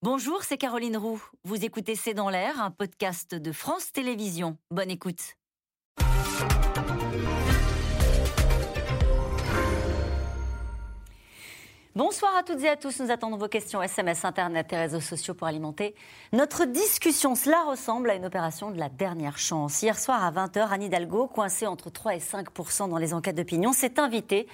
Bonjour, c'est Caroline Roux. Vous écoutez C'est dans l'air, un podcast de France Télévisions. Bonne écoute. Bonsoir à toutes et à tous. Nous attendons vos questions SMS, Internet et réseaux sociaux pour alimenter notre discussion. Cela ressemble à une opération de la dernière chance. Hier soir à 20h, Anne Hidalgo, coincée entre 3 et 5% dans les enquêtes d'opinion, s'est invitée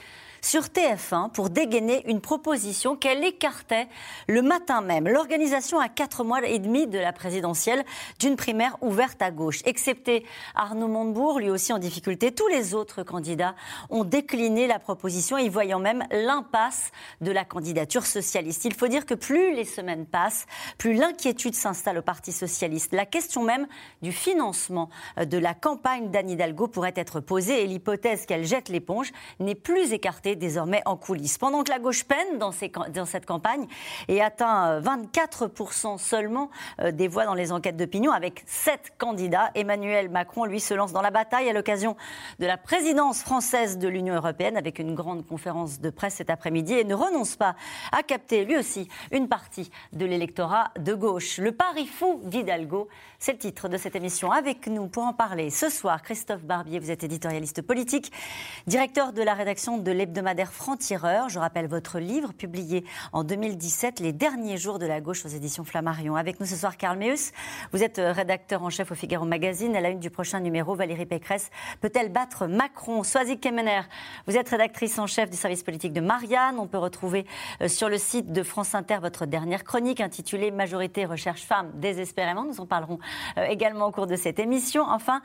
sur TF1 pour dégainer une proposition qu'elle écartait le matin même. L'organisation à quatre mois et demi de la présidentielle d'une primaire ouverte à gauche. Excepté Arnaud Montebourg, lui aussi en difficulté, tous les autres candidats ont décliné la proposition, y voyant même l'impasse de la candidature socialiste. Il faut dire que plus les semaines passent, plus l'inquiétude s'installe au Parti socialiste. La question même du financement de la campagne d'Anne Hidalgo pourrait être posée et l'hypothèse qu'elle jette l'éponge n'est plus écartée désormais en coulisses. Pendant que la gauche peine dans, cette campagne et atteint 24% euh, seulement euh, des voix dans les enquêtes d'opinion avec sept candidats, Emmanuel Macron, lui, se lance dans la bataille à l'occasion de la présidence française de l'Union européenne avec une grande conférence de presse cet après-midi et ne renonce pas à capter lui aussi une partie de l'électorat de gauche. Le pari fou d'Hidalgo, c'est le titre de cette émission. Avec nous pour en parler ce soir, Christophe Barbier, vous êtes éditorialiste politique, directeur de la rédaction de l'hebdomadaire hebdomadaire Franc-Tireur. Je rappelle votre livre publié en 2017, Les derniers jours de la gauche aux éditions Flammarion. Avec nous ce soir, Karl Meus. Vous êtes euh, rédacteur en chef au Figaro Magazine. À la une du prochain numéro, Valérie Pécresse peut-elle battre Macron? Soazic Kemener, vous êtes rédactrice en chef du service politique de Marianne. On peut retrouver euh, sur le site de France Inter votre dernière chronique intitulée Majorité recherche femme désespérément. Nous en parlerons également au cours de cette émission. Enfin,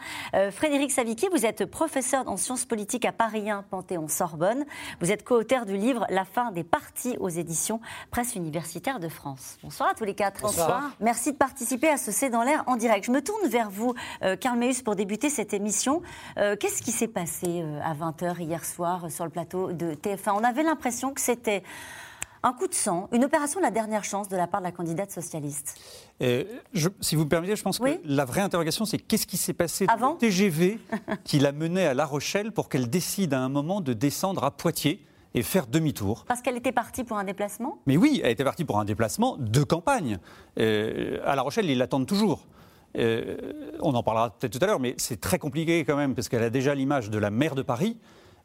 Frédéric Savicki, vous êtes professeur en sciences politiques à Paris 1 Panthéon-Sorbonne. Vous êtes co-auteur du livre La fin des partis aux éditions Presse universitaire de France. Bonsoir à tous les quatre. Bonsoir. Merci de participer à ce C'est dans l'air en direct. Je me tourne vers vous, euh, Karl Meus, pour débuter cette émission. Euh, qu'est-ce qui s'est passé euh, à 20h hier soir sur le plateau de TF1 On avait l'impression que c'était un coup de sang, une opération de la dernière chance de la part de la candidate socialiste. si vous me permettez, je pense que la vraie interrogation, c'est qu'est-ce qui s'est passé Avant le TGV qui l'a menée à La Rochelle pour qu'elle décide à un moment de descendre à Poitiers et faire demi-tour. Parce qu'elle était partie pour un déplacement? Mais oui, elle était partie pour un déplacement de campagne. Euh, à La Rochelle, ils l'attendent toujours. Euh, on en parlera peut-être tout à l'heure, mais c'est très compliqué quand même, parce qu'elle a déjà l'image de la maire de Paris.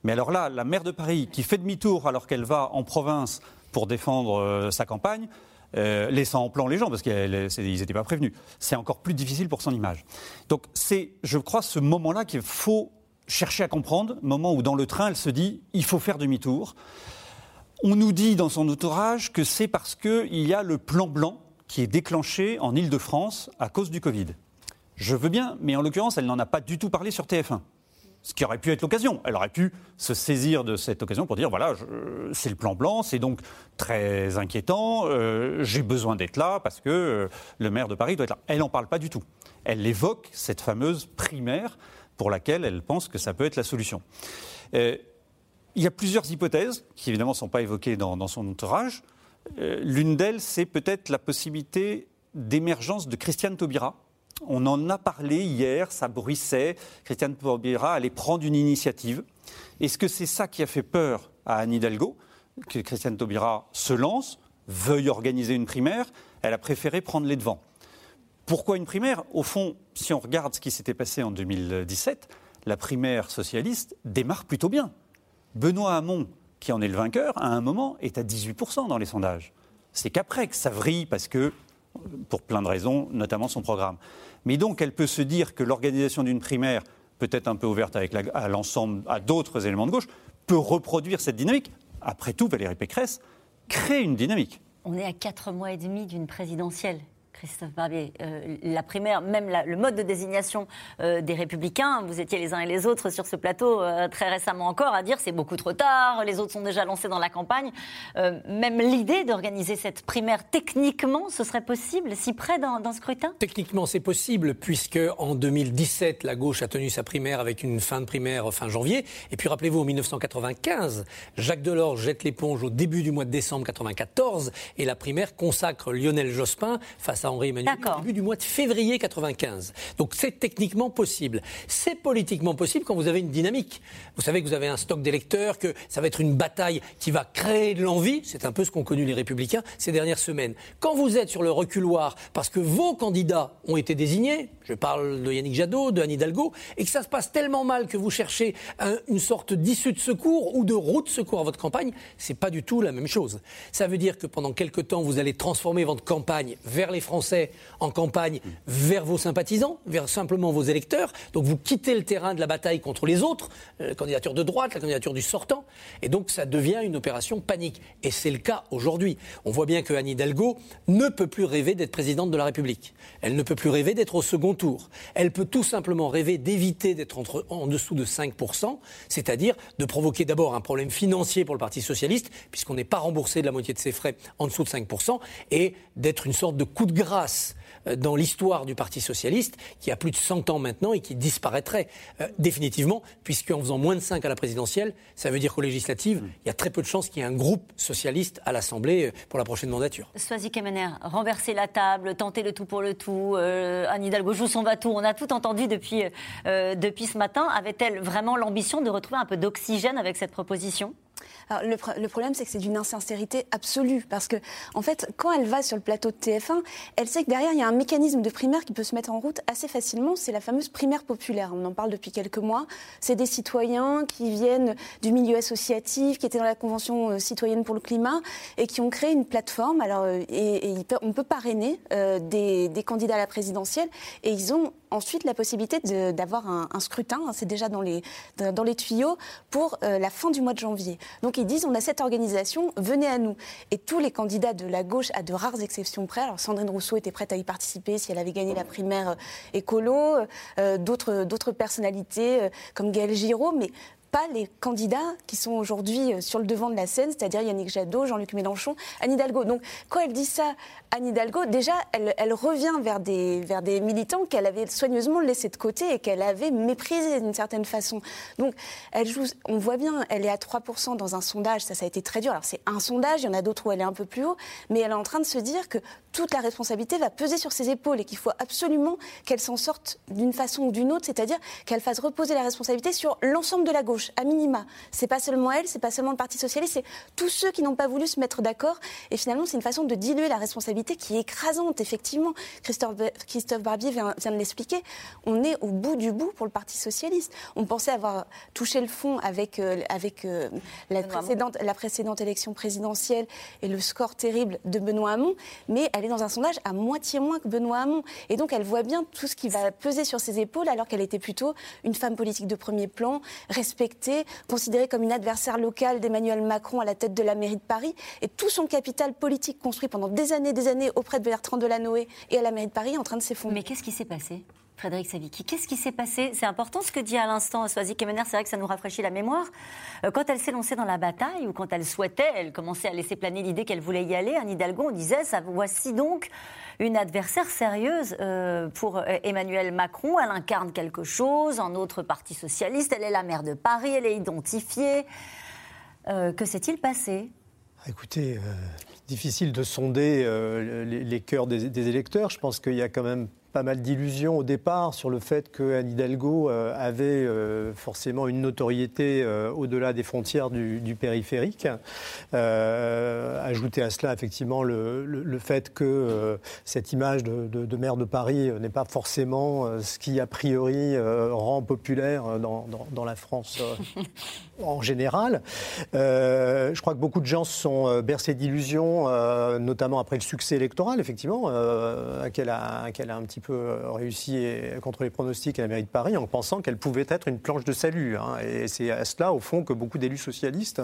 Mais alors là, la maire de Paris qui fait demi-tour alors qu'elle va en province pour défendre euh, sa campagne, euh, laissant en plan les gens, parce qu'ils n'étaient pas prévenus. C'est encore plus difficile pour son image. Donc c'est, je crois, ce moment-là qu'il faut chercher à comprendre, moment où dans le train, elle se dit, il faut faire demi-tour. On nous dit dans son entourage que c'est parce qu'il y a le plan blanc qui est déclenché en Ile-de-France à cause du Covid. Je veux bien, mais en l'occurrence, elle n'en a pas du tout parlé sur TF1 ce qui aurait pu être l'occasion. Elle aurait pu se saisir de cette occasion pour dire voilà, c'est le plan blanc, c'est donc très inquiétant, euh, j'ai besoin d'être là parce que euh, le maire de Paris doit être là. Elle n'en parle pas du tout. Elle évoque cette fameuse primaire pour laquelle elle pense que ça peut être la solution. Euh, il y a plusieurs hypothèses qui évidemment ne sont pas évoquées dans, dans son entourage. L'une d'elles, c'est peut-être la possibilité d'émergence de Christiane Taubira on en a parlé hier, ça bruissait. Christiane Taubira allait prendre une initiative. Est-ce que c'est ça qui a fait peur à Anne Hidalgo Que Christiane Taubira se lance, veuille organiser une primaire? Elle a préféré prendre les devants. Pourquoi une primaire? Au fond, si on regarde ce qui s'était passé en 2017, la primaire socialiste démarre plutôt bien. Benoît Hamon, qui en est le vainqueur, à un moment est à 18% dans les sondages. C'est qu'après que ça vrille parce que pour plein de raisons, notamment son programme. Mais donc, elle peut se dire que l'organisation d'une primaire, peut-être un peu ouverte à l'ensemble, à d'autres éléments de gauche, peut reproduire cette dynamique. Après tout, Valérie Pécresse crée une dynamique. On est à quatre mois et demi d'une présidentielle. Christophe Barbier, euh, la primaire, même le mode de désignation euh, des Républicains, vous étiez les uns et les autres sur ce plateau euh, très récemment encore à dire c'est beaucoup trop tard, les autres sont déjà lancés dans la campagne. même l'idée d'organiser cette primaire, techniquement, ce serait possible, si près d'un scrutin? Techniquement, c'est possible, puisque en 2017, la gauche a tenu sa primaire avec une fin de primaire fin janvier. Et puis rappelez-vous, en 1995, Jacques Delors jette l'éponge au début du mois de décembre 1994 et la primaire consacre Lionel Jospin face à Henri Emmanuel au début du mois de février 95. Donc c'est techniquement possible. C'est politiquement possible quand vous avez une dynamique. Vous savez que vous avez un stock d'électeurs, que ça va être une bataille qui va créer de l'envie. C'est un peu ce qu'ont connu les Républicains ces dernières semaines. Quand vous êtes sur le reculoir parce que vos candidats ont été désignés, je parle de Yannick Jadot, de Anne Hidalgo, et que ça se passe tellement mal que vous cherchez une sorte d'issue de secours ou de route de secours à votre campagne, c'est pas du tout la même chose. Ça veut dire que pendant quelque temps, vous allez transformer votre campagne vers les Français en campagne vers vos sympathisants, vers simplement vos électeurs. Donc vous quittez le terrain de la bataille contre les autres, euh, la candidature de droite, la candidature du sortant, et donc ça devient une opération panique. Et c'est le cas aujourd'hui. On voit bien que Anne Hidalgo ne peut plus rêver d'être présidente de la République. Elle ne peut plus rêver d'être au second tour. Elle peut tout simplement rêver d'éviter d'être en dessous de 5%, c'est-à-dire de provoquer d'abord un problème financier pour le Parti socialiste, puisqu'on n'est pas remboursé de la moitié de ses frais en dessous de 5%, et d'être une sorte de coup de grâce euh, dans l'histoire du Parti socialiste, qui a plus de 100 ans maintenant et qui disparaîtrait euh, définitivement, puisqu'en faisant moins de 5 à la présidentielle, ça veut dire qu'aux législatives, mm. il y a très peu de chances qu'il y ait un groupe socialiste à l'Assemblée euh, pour la prochaine mandature. Soisy Kemener, renverser la table, tenter le tout pour le tout, Anne Hidalgo joue son va on a tout entendu depuis, depuis ce matin. Avait-elle vraiment l'ambition de retrouver un peu d'oxygène avec cette proposition? Le, problème, c'est que c'est d'une insincérité absolue. Parce que, en fait, quand elle va sur le plateau de TF1, elle sait que derrière, il y a un mécanisme de primaire qui peut se mettre en route assez facilement. C'est la fameuse primaire populaire. On en parle depuis quelques mois. C'est des citoyens qui viennent du milieu associatif, qui étaient dans la Convention euh, citoyenne pour le climat et qui ont créé une plateforme. Alors, euh, et, on peut parrainer euh, des, candidats à la présidentielle. Et ils ont ensuite la possibilité d'avoir un, scrutin, hein, c'est déjà dans les, tuyaux, pour la fin du mois de janvier. Donc ils disent, on a cette organisation, venez à nous. Et tous les candidats de la gauche, à de rares exceptions près, alors Sandrine Rousseau était prête à y participer si elle avait gagné la primaire euh, écolo, euh, d'autres personnalités comme Gaël Giraud, mais pas les candidats qui sont aujourd'hui euh, sur le devant de la scène, c'est-à-dire Yannick Jadot, Jean-Luc Mélenchon, Anne Hidalgo. Donc quand elle dit ça, Anne Hidalgo, déjà, elle, revient vers des, militants qu'elle avait soigneusement laissés de côté et qu'elle avait méprisés d'une certaine façon. Donc on voit bien, elle est à 3% dans un sondage, ça, ça a été très dur. Alors c'est un sondage, il y en a d'autres où elle est un peu plus haut, mais elle est en train de se dire que toute la responsabilité va peser sur ses épaules et qu'il faut absolument qu'elle s'en sorte d'une façon ou d'une autre, c'est-à-dire qu'elle fasse reposer la responsabilité sur l'ensemble de la gauche, à minima. C'est pas seulement elle, c'est pas seulement le Parti socialiste, c'est tous ceux qui n'ont pas voulu se mettre d'accord. Et finalement, c'est une façon de diluer la responsabilité qui est écrasante, effectivement. Christophe, Christophe Barbier vient, vient de l'expliquer. On est au bout du bout pour le Parti socialiste. On pensait avoir touché le fond avec, euh, avec euh, la, précédente, la précédente élection présidentielle et le score terrible de Benoît Hamon, mais elle est dans un sondage à moitié moins que Benoît Hamon. Et donc, elle voit bien tout ce qui va peser sur ses épaules, alors qu'elle était plutôt une femme politique de premier plan, respectée, considérée comme une adversaire locale d'Emmanuel Macron à la tête de la mairie de Paris. Et tout son capital politique construit pendant des années des années auprès de Bertrand Delanoë et à la mairie de Paris est en train de s'effondrer. Mais qu'est-ce qui s'est passé? Frédéric Savicki. Qu'est-ce qui s'est passé? C'est important ce que dit à l'instant Soazic Kemener, c'est vrai que ça nous rafraîchit la mémoire. Euh, quand elle s'est lancée dans la bataille, ou quand elle souhaitait, elle commençait à laisser planer l'idée qu'elle voulait y aller, Anne Hidalgo, on disait, ça, voici donc une adversaire sérieuse euh, pour euh, Emmanuel Macron. Elle incarne quelque chose en autre parti socialiste, elle est la maire de Paris, elle est identifiée. que s'est-il passé? Écoutez, difficile de sonder les, cœurs des, électeurs. Je pense qu'il y a quand même pas mal d'illusions au départ sur le fait que Anne Hidalgo euh, avait euh, forcément une notoriété euh, au-delà des frontières du, périphérique. ajouter à cela effectivement le, fait que cette image de, maire de Paris n'est pas forcément ce qui a priori rend populaire dans, la France en général. je crois que beaucoup de gens sont bercés d'illusions, notamment après le succès électoral, effectivement, qu'elle a, qu'elle a un petit peu euh, réussi contre les pronostics à la mairie de Paris en pensant qu'elle pouvait être une planche de salut. Hein. Et c'est à cela, au fond, que beaucoup d'élus socialistes,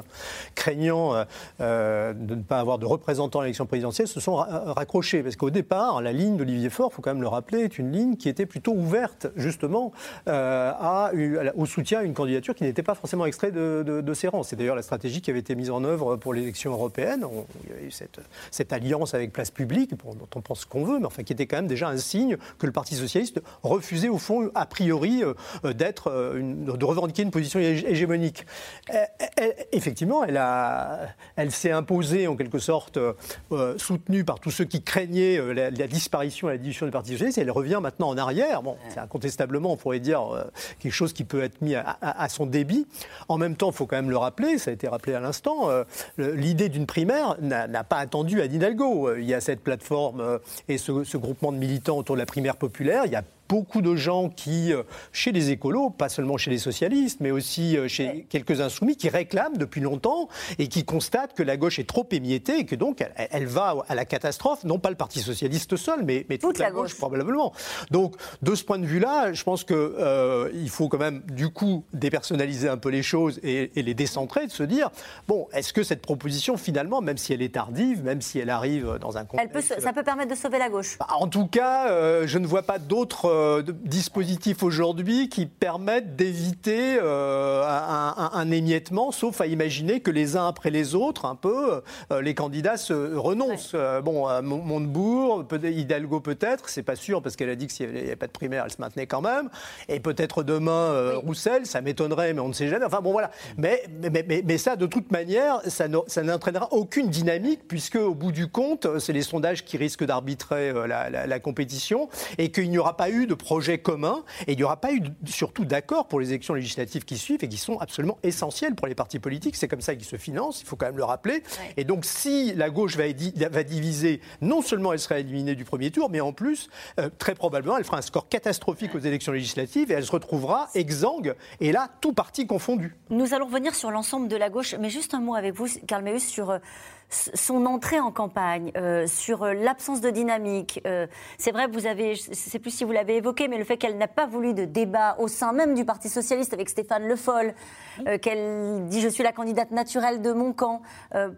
craignant euh, euh, de ne pas avoir de représentants à l'élection présidentielle, se sont raccrochés. Parce qu'au départ, la ligne d'Olivier Faure, il faut quand même le rappeler, est une ligne qui était plutôt ouverte, justement, au soutien à une candidature qui n'était pas forcément extraite de, ses rangs. C'est d'ailleurs la stratégie qui avait été mise en œuvre pour l'élection européenne. il y a eu cette, cette alliance avec Place Publique, dont on pense qu'on veut, mais enfin qui était quand même déjà un signe que le Parti socialiste refusait au fond, a priori, d'être, de revendiquer une position hégémonique. effectivement, elle, a, elle s'est imposée en quelque sorte, soutenue par tous ceux qui craignaient la, disparition et la division du Parti socialiste. Elle revient maintenant en arrière. Bon, c'est incontestablement, on pourrait dire, quelque chose qui peut être mis à, son débit. En même temps, il faut quand même le rappeler, ça a été rappelé à l'instant, l'idée d'une primaire n'a pas attendu à Hidalgo. Il y a cette plateforme euh, et ce, groupement de militants autour de la primaire populaire. Il y a beaucoup de gens qui, euh, chez les écolos, pas seulement chez les socialistes, mais aussi euh, chez quelques insoumis, qui réclament depuis longtemps et qui constatent que la gauche est trop émiettée et que donc elle, va à la catastrophe, non pas le Parti socialiste seul, mais, mais toute, la, gauche, probablement. Donc, de ce point de vue-là, je pense qu'il euh, faut quand même, du coup, dépersonnaliser un peu les choses et, les décentrer, de se dire, bon, est-ce que cette proposition, finalement, même si elle est tardive, même si elle arrive dans un contexte... ça peut permettre de sauver la gauche. Bah, En tout cas, je ne vois pas d'autres euh, dispositifs aujourd'hui qui permettent d'éviter euh, un, émiettement, sauf à imaginer que les uns après les autres, un peu, euh, les candidats se renoncent. bon, Montebourg, Hidalgo peut-être, c'est pas sûr parce qu'elle a dit que s'il n'y avait pas de primaire, elle se maintenait quand même. Et peut-être demain, Roussel, ça m'étonnerait, mais on ne sait jamais. Enfin bon, voilà. Mais, mais, mais, ça, de toute manière, ça, n'entraînera aucune dynamique puisque, au bout du compte, c'est les sondages qui risquent d'arbitrer la, la, compétition et qu'il n'y aura pas eu de projet commun et il n'y aura pas eu surtout d'accord pour les élections législatives qui suivent et qui sont absolument essentielles pour les partis politiques. C'est comme ça qu'ils se financent, il faut quand même le rappeler. Et donc si la gauche va, va, diviser, non seulement elle sera éliminée du premier tour, mais en plus, euh, très probablement, elle fera un score catastrophique aux élections législatives et elle se retrouvera exsangue, et là, tout parti confondu. Nous allons revenir sur l'ensemble de la gauche, mais juste un mot avec vous, Karl Meus, sur... Son entrée en campagne, euh, sur euh, l'absence de dynamique. Euh, c'est vrai, vous avez, je ne sais plus si vous l'avez évoqué, mais le fait qu'elle n'a pas voulu de débat au sein même du Parti socialiste avec Stéphane Le Foll, qu'elle dit je suis la candidate naturelle de mon camp.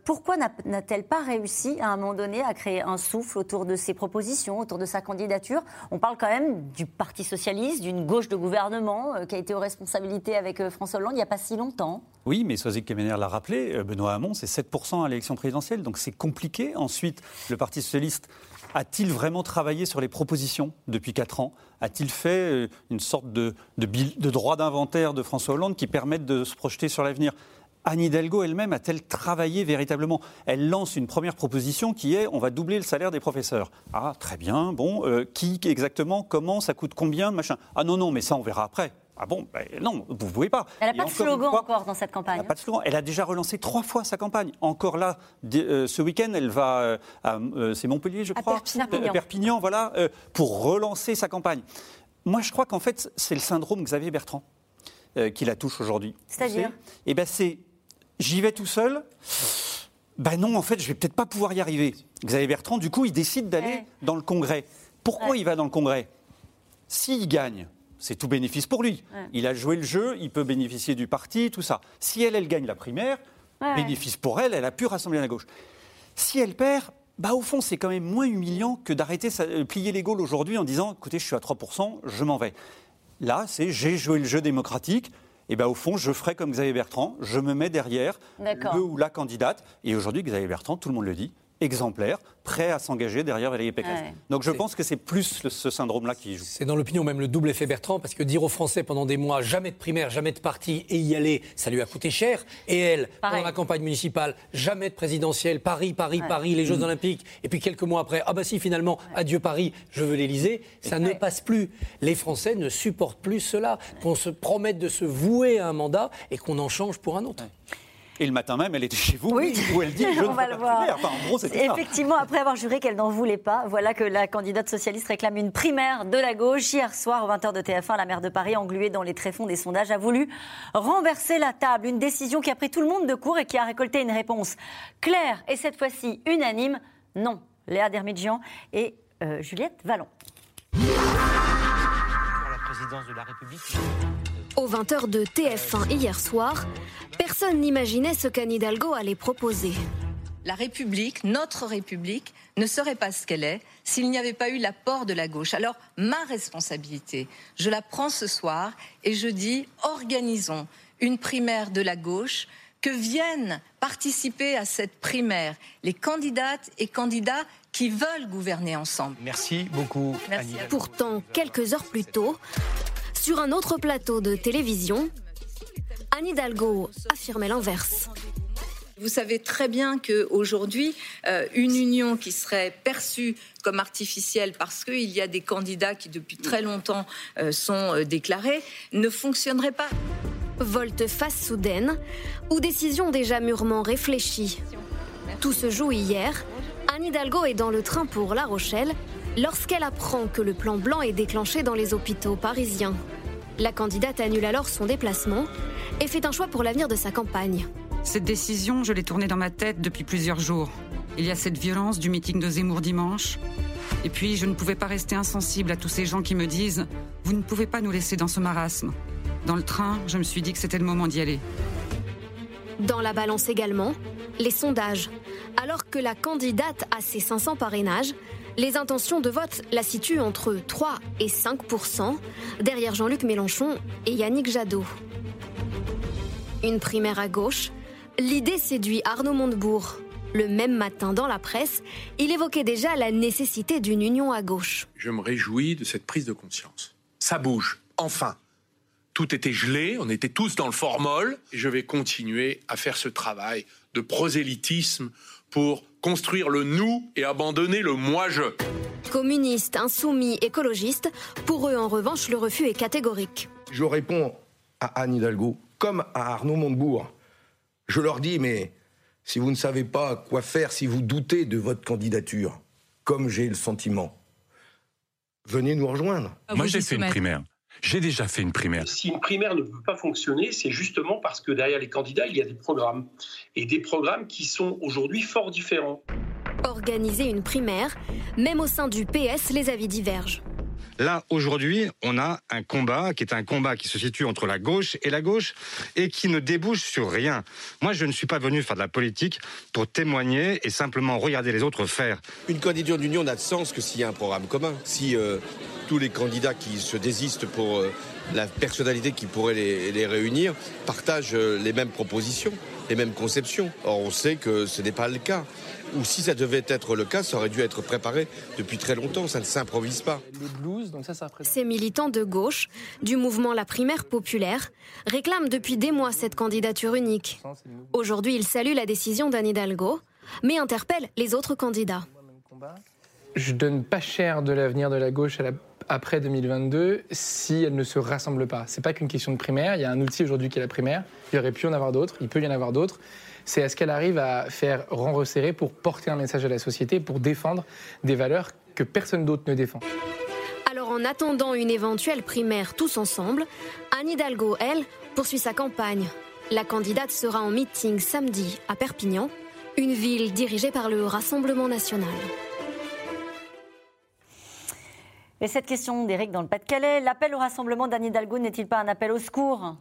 pourquoi n'a-t-elle pas réussi à un moment donné à créer un souffle autour de ses propositions, autour de sa candidature? On parle quand même du Parti socialiste, d'une gauche de gouvernement qui a été aux responsabilités avec François Hollande il n'y a pas si longtemps. Oui, mais Sozik Kemener l'a rappelé, Benoît Hamon, c'est 7% à l'élection présidentielle donc c'est compliqué. Ensuite, le Parti socialiste a-t-il vraiment travaillé sur les propositions depuis 4 ans? A-t-il fait euh, une sorte de, de, droit d'inventaire de François Hollande qui permette de se projeter sur l'avenir? Anne Hidalgo elle-même a-t-elle travaillé véritablement? Elle lance une première proposition qui est on va doubler le salaire des professeurs. Ah, très bien, bon, euh, qui exactement, comment, ça coûte combien, machin? Ah non, non, mais ça on verra après. Ah bon ben Non, vous ne pouvez pas. Elle n'a pas de slogan encore dans cette campagne. Elle n'a pas de slogan. Elle a déjà relancé trois fois sa campagne. Encore là, euh, ce week-end, elle va euh, à euh, c'est Montpellier, je crois. Perpignan. Perpignan, voilà, pour relancer sa campagne. Moi, je crois qu'en fait, c'est le syndrome Xavier Bertrand qui la touche aujourd'hui. C'est-à-dire Eh ben, c'est j'y vais tout seul. Ben non, en fait, je vais peut-être pas pouvoir y arriver. Xavier Bertrand, du coup, il décide d'aller dans le Congrès. Pourquoi il va dans le Congrès? S'il gagne, c'est tout bénéfice pour lui. Il a joué le jeu, il peut bénéficier du parti, tout ça. Si elle, elle gagne la primaire, bénéfice pour elle, elle a pu rassembler la gauche. Si elle perd, bah, au fond, c'est quand même moins humiliant que d'arrêter euh, plier les Gaules aujourd'hui en disant écoutez, je suis à 3%, je m'en vais. Là, c'est j'ai joué le jeu démocratique. Et ben, au fond, je ferai comme Xavier Bertrand, je me mets derrière le ou la candidate. Et aujourd'hui, Xavier Bertrand, tout le monde le dit, exemplaire, prêt à s'engager derrière Valérie Pécresse. Donc je pense que c'est plus ce syndrome-là qui joue. C'est dans l'opinion même le double effet Bertrand, parce que dire aux Français pendant des mois jamais de primaire, jamais de parti et y aller, ça lui a coûté cher. Et elle, pendant la campagne municipale, jamais de présidentielle, Paris, Paris, Paris, les Jeux. Olympiques. Et puis quelques mois après, ah bah si finalement, adieu Paris, je veux l'Élysée. Ça ne passe plus. Les Français ne supportent plus cela, qu'on se promette de se vouer à un mandat et qu'on en change pour un autre. Et le matin même, elle était chez vous, oui. où elle dit je On va le voir. Enfin, en gros, Effectivement, après avoir juré qu'elle n'en voulait pas, voilà que la candidate socialiste réclame une primaire de la gauche. Hier soir, aux 20h de TF1, la maire de Paris, engluée dans les tréfonds des sondages, a voulu renverser la table. Une décision qui a pris tout le monde de court et qui a récolté une réponse claire et cette fois-ci unanime non. Léa Dermidjian et euh, Juliette Vallon. Pour la présidence de la République. Aux 20h de TF1 hier soir, personne n'imaginait ce qu'Anne Hidalgo allait proposer. La République, notre République, ne serait pas ce qu'elle est s'il n'y avait pas eu l'apport de la gauche. Alors, ma responsabilité, je la prends ce soir et je dis organisons une primaire de la gauche que viennent participer à cette primaire les candidates et candidats qui veulent gouverner ensemble. Merci beaucoup, Merci Annie. Pourtant, quelques heures plus tôt, sur un autre plateau de télévision, Anne Hidalgo affirmait l'inverse. Vous savez très bien qu'aujourd'hui, euh, une union qui serait perçue comme artificielle parce qu'il y a des candidats qui depuis très longtemps euh, sont euh, déclarés ne fonctionnerait pas. Volte-face soudaine ou décision déjà mûrement réfléchie. Tout se joue hier. Anne Hidalgo est dans le train pour La Rochelle lorsqu'elle apprend que le plan blanc est déclenché dans les hôpitaux parisiens. La candidate annule alors son déplacement et fait un choix pour l'avenir de sa campagne. Cette décision, je l'ai tournée dans ma tête depuis plusieurs jours. Il y a cette violence du meeting de Zemmour dimanche. Et puis, je ne pouvais pas rester insensible à tous ces gens qui me disent ⁇ Vous ne pouvez pas nous laisser dans ce marasme ⁇ Dans le train, je me suis dit que c'était le moment d'y aller. Dans la balance également, les sondages. Alors que la candidate a ses 500 parrainages, les intentions de vote la situent entre 3 et 5% derrière Jean-Luc Mélenchon et Yannick Jadot. Une primaire à gauche, l'idée séduit Arnaud Montebourg. Le même matin dans la presse, il évoquait déjà la nécessité d'une union à gauche. Je me réjouis de cette prise de conscience. Ça bouge, enfin. Tout était gelé, on était tous dans le formol, et je vais continuer à faire ce travail de prosélytisme pour construire le nous et abandonner le moi-je. Communistes, insoumis, écologistes, pour eux en revanche le refus est catégorique. Je réponds à Anne Hidalgo comme à Arnaud Montebourg. Je leur dis, mais si vous ne savez pas quoi faire, si vous doutez de votre candidature, comme j'ai le sentiment, venez nous rejoindre. Moi, j'ai fait une primaire. J'ai déjà fait une primaire. Si une primaire ne peut pas fonctionner, c'est justement parce que derrière les candidats, il y a des programmes. Et des programmes qui sont aujourd'hui fort différents. Organiser une primaire, même au sein du PS, les avis divergent. Là, aujourd'hui, on a un combat qui est un combat qui se situe entre la gauche et la gauche et qui ne débouche sur rien. Moi, je ne suis pas venu faire de la politique pour témoigner et simplement regarder les autres faire. Une candidature d'union n'a de sens que s'il y a un programme commun. Si euh, tous les candidats qui se désistent pour euh, la personnalité qui pourrait les, réunir partagent euh, les mêmes propositions, les mêmes conceptions. Or, on sait que ce n'est pas le cas. Ou si ça devait être le cas, ça aurait dû être préparé depuis très longtemps. Ça ne s'improvise pas. Ces militants de gauche, du mouvement La Primaire Populaire, réclament depuis des mois cette candidature unique. Aujourd'hui, ils saluent la décision d'Anne Hidalgo, mais interpellent les autres candidats. Je donne pas cher de l'avenir de la gauche à la- après 2022 si elle ne se rassemble pas. C'est pas qu'une question de primaire. Il y a un outil aujourd'hui qui est la primaire. Il y aurait pu y en avoir d'autres. Il peut y en avoir d'autres. C'est est-ce qu'elle arrive à faire rang resserré pour porter un message à la société, pour défendre des valeurs que personne d'autre ne défend? Alors en attendant une éventuelle primaire tous ensemble, Anne Hidalgo, elle, poursuit sa campagne. La candidate sera en meeting samedi à Perpignan, une ville dirigée par le Rassemblement national. Et cette question d'Éric dans le Pas-de-Calais, l'appel au rassemblement d'Anne Hidalgo n'est-il pas un appel au secours?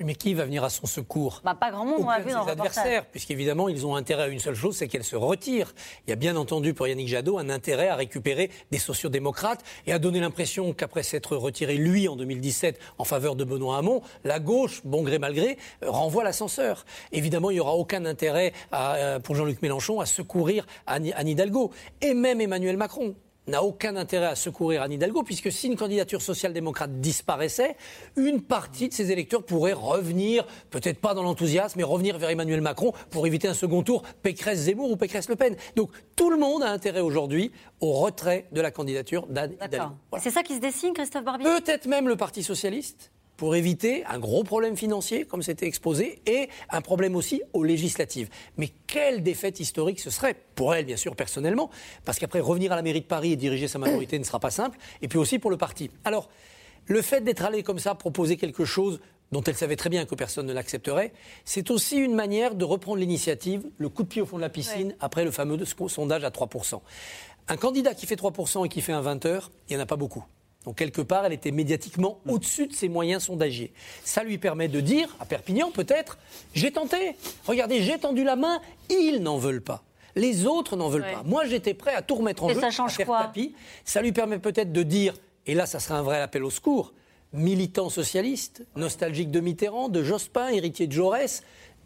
Mais qui va venir à son secours bah, Pas grand monde, on Aucun vu dans le adversaires, puisqu'évidemment, ils ont intérêt à une seule chose, c'est qu'elle se retire. Il y a bien entendu pour Yannick Jadot un intérêt à récupérer des sociodémocrates et à donner l'impression qu'après s'être retiré, lui, en 2017, en faveur de Benoît Hamon, la gauche, bon gré mal gré, euh, renvoie l'ascenseur. Évidemment, il n'y aura aucun intérêt à, euh, pour Jean-Luc Mélenchon à secourir Anne Hidalgo. Et même Emmanuel Macron n'a aucun intérêt à secourir Anne Hidalgo, puisque si une candidature social-démocrate disparaissait, une partie de ses électeurs pourrait revenir, peut-être pas dans l'enthousiasme, mais revenir vers Emmanuel Macron pour éviter un second tour Pécresse-Zemmour ou Pécresse-Le Pen. Donc tout le monde a intérêt aujourd'hui au retrait de la candidature d'Anne Hidalgo. C'est ça qui se dessine, Christophe Barbier? Peut-être même le Parti socialiste pour éviter un gros problème financier, comme c'était exposé, et un problème aussi aux législatives. Mais quelle défaite historique ce serait, pour elle bien sûr personnellement, parce qu'après revenir à la mairie de Paris et diriger sa majorité ne sera pas simple, et puis aussi pour le parti. Alors, le fait d'être allé comme ça proposer quelque chose dont elle savait très bien que personne ne l'accepterait, c'est aussi une manière de reprendre l'initiative, le coup de pied au fond de la piscine, après le fameux sondage à 3%. Un candidat qui fait 3% et qui fait un 20 heures, il n'y en a pas beaucoup. Donc quelque part, elle était médiatiquement au-dessus de ses moyens sondagiers. Ça lui permet de dire, à Perpignan peut-être, j'ai tenté, regardez, j'ai tendu la main, ils n'en veulent pas. Les autres n'en veulent Ouais. pas. Moi, j'étais prêt à tout remettre en Et jeu, ça change à faire quoi tapis. Ça lui permet peut-être de dire, et là, ça serait un vrai appel au secours, militant socialiste, nostalgique de Mitterrand, de Jospin, héritier de Jaurès,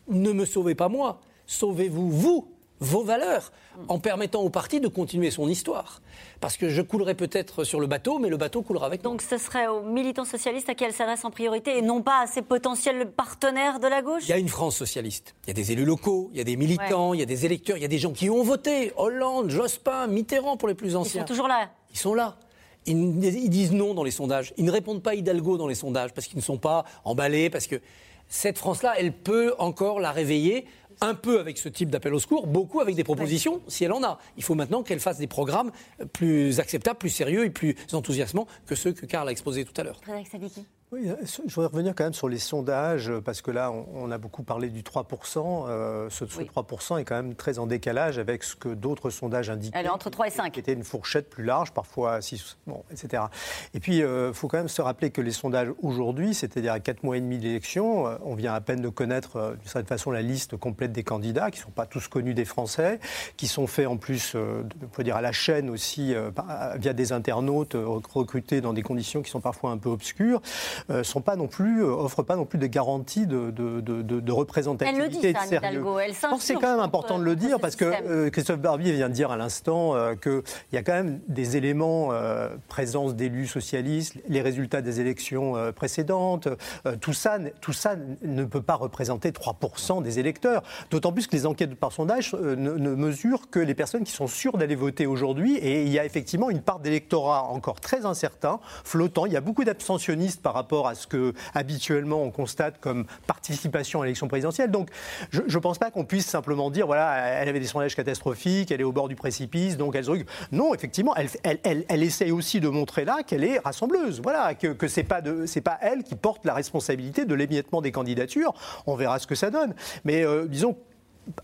ne me sauvez pas moi, sauvez-vous vous vos valeurs, en permettant au parti de continuer son histoire. Parce que je coulerai peut-être sur le bateau, mais le bateau coulera avec Donc ce serait aux militants socialistes à qui elle s'adresse en priorité et non pas à ses potentiels partenaires de la gauche? Il y a une France socialiste. Il y a des élus locaux, il y a des militants, il y a des électeurs, il y a des gens qui ont voté. Hollande, Jospin, Mitterrand pour les plus anciens. Ils sont toujours là. Ils sont là. Ils, ils disent non dans les sondages. Ils ne répondent pas Hidalgo dans les sondages parce qu'ils ne sont pas emballés, parce que cette France-là, elle peut encore la réveiller un peu avec ce type d'appel au secours, beaucoup avec des propositions, si elle en a. Il faut maintenant qu'elle fasse des programmes plus acceptables, plus sérieux et plus enthousiasmants que ceux que Karl a exposés tout à l'heure. Oui, euh, je voudrais revenir quand même sur les sondages, parce que là, on, on a beaucoup parlé du 3%. Euh, ce, ce 3% est quand même très en décalage avec ce que d'autres sondages indiquaient. Elle est entre 3 et 5. Qui était une fourchette plus large, parfois 6, bon, etc. Et puis, il euh, faut quand même se rappeler que les sondages aujourd'hui, c'est-à-dire à 4 mois et demi d'élection, euh, on vient à peine de connaître euh, d'une certaine façon la liste complète des candidats, qui ne sont pas tous connus des Français, qui sont faits en plus, euh, on peut dire à la chaîne aussi, euh, via des internautes euh, recrutés dans des conditions qui sont parfois un peu obscures, euh, sont pas non plus, euh, offrent pas non plus de garantie de, de, de, de- représentativité Elle le dit, et de sérieux. Elle Je pense que c'est quand même important de le dire parce que système. euh, Christophe Barbier vient de dire à l'instant euh, qu'il y a quand même des éléments, euh, présence d'élus socialistes, les résultats des élections euh, précédentes, euh, tout, ça, tout ça ne peut pas représenter 3% des électeurs. D'autant plus que les enquêtes par sondage euh, ne, ne mesurent que les personnes qui sont sûres d'aller voter aujourd'hui. Et il y a effectivement une part d'électorat encore très incertain, flottant. Il y a beaucoup d'abstentionnistes par rapport à ce que habituellement on constate comme participation à l'élection présidentielle. Donc je ne pense pas qu'on puisse simplement dire voilà, elle avait des sondages catastrophiques, elle est au bord du précipice, donc elle se. Non, effectivement, elle, elle, elle, aussi de montrer là qu'elle est rassembleuse. Voilà, que, que c'est pas de, c'est pas elle qui porte la responsabilité de l'émiettement des candidatures. On verra ce que ça donne. Mais euh, disons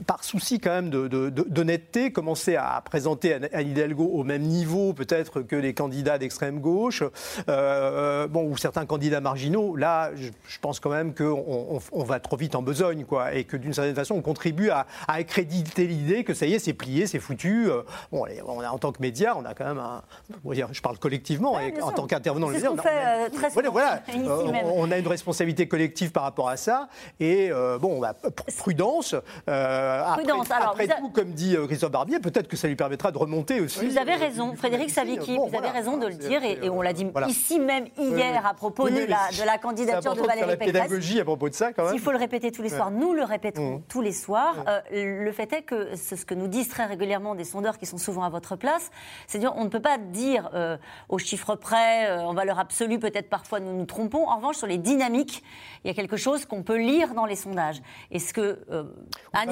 par souci quand même de- de- de- d'honnêteté, commencer à présenter Anne Hidalgo au même niveau peut-être que les candidats d'extrême gauche, euh, bon, ou certains candidats marginaux, là, je, je pense quand même qu'on on, on va trop vite en besogne, quoi, et que d'une certaine façon, on contribue à, à accréditer l'idée que ça y est, c'est plié, c'est foutu. Euh, Bon, on a, en tant que média, on a quand même un, je parle collectivement, et en sûr. tant qu'intervenant on on a- euh, très voilà, voilà. Euh, on a une responsabilité collective par rapport à ça, et euh, bon, bah, pr- prudence. euh, après- Prudence. Alors, après vous a- tout, comme dit euh, Christophe Barbier, peut-être que ça lui permettra de remonter aussi. Vous avez euh, raison, Frédéric Savicki, bon, vous voilà. avez raison de le dire, et, et on l'a dit voilà. ici même hier à propos Oui, de, la, de candidature de important de Valérie la Pécresse. pédagogie à propos de ça, quand même. S'il faut le répéter tous les soirs, nous le répéterons Mmh. tous les soirs. Euh, le fait est que c'est ce que nous disent très régulièrement des sondeurs qui sont souvent à votre place, c'est dire on ne peut pas dire euh, au chiffre près, euh, en valeur absolue, peut-être parfois nous nous trompons. En revanche, sur les dynamiques, il y a quelque chose qu'on peut lire dans les sondages. Et ce que euh,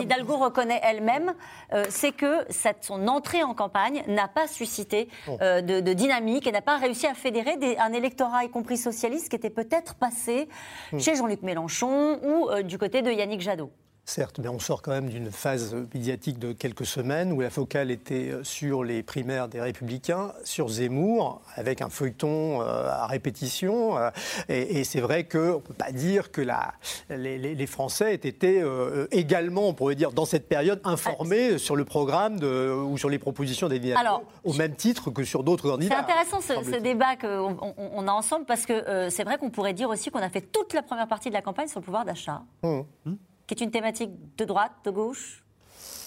Hidalgo reconnaît elle-même, euh, c'est que cette, son entrée en campagne n'a pas suscité euh, de, de dynamique et n'a pas réussi à fédérer des- un électorat, y compris socialiste, qui était peut-être passé Mm. chez Jean-Luc Mélenchon ou euh, du côté de Yannick Jadot. Certes, mais on sort quand même d'une phase médiatique de quelques semaines où la focale était sur les primaires des Républicains, sur Zemmour, avec un feuilleton euh, à répétition. euh, et et c'est vrai qu'on ne peut pas dire que la, les, les- les Français aient été euh, également, on pourrait dire, dans cette période, informés sur le programme de, ou sur les propositions des Alors, au même titre que sur d'autres C'est candidats. intéressant ce, débat qu'on on- on a ensemble parce que euh, c'est vrai qu'on pourrait dire aussi qu'on a fait toute la première partie de la campagne sur le pouvoir d'achat, Hum. Qui est une thématique de droite, de gauche,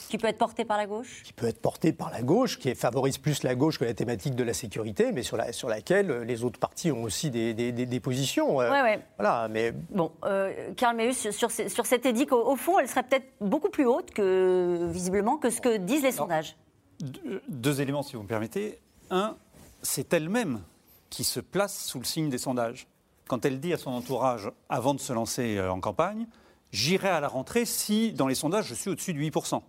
qui peut être portée par la gauche? qui peut être portée par la gauche, qui favorise plus la gauche que la thématique de la sécurité, mais sur, la, sur laquelle euh, les autres partis ont aussi des, des- des- des positions. euh, Ouais, ouais. Voilà, mais Bon, euh, Karl Meus, sur, sur, cette édite, au, au fond, elle serait peut-être beaucoup plus haute que, visiblement, que ce que disent les sondages. Deux, deux éléments, si vous me permettez. Un, c'est elle-même qui se place sous le signe des sondages. Quand elle dit à son entourage, avant de se lancer euh, en campagne, j'irai à la rentrée si, dans les sondages, je suis au-dessus de 8%.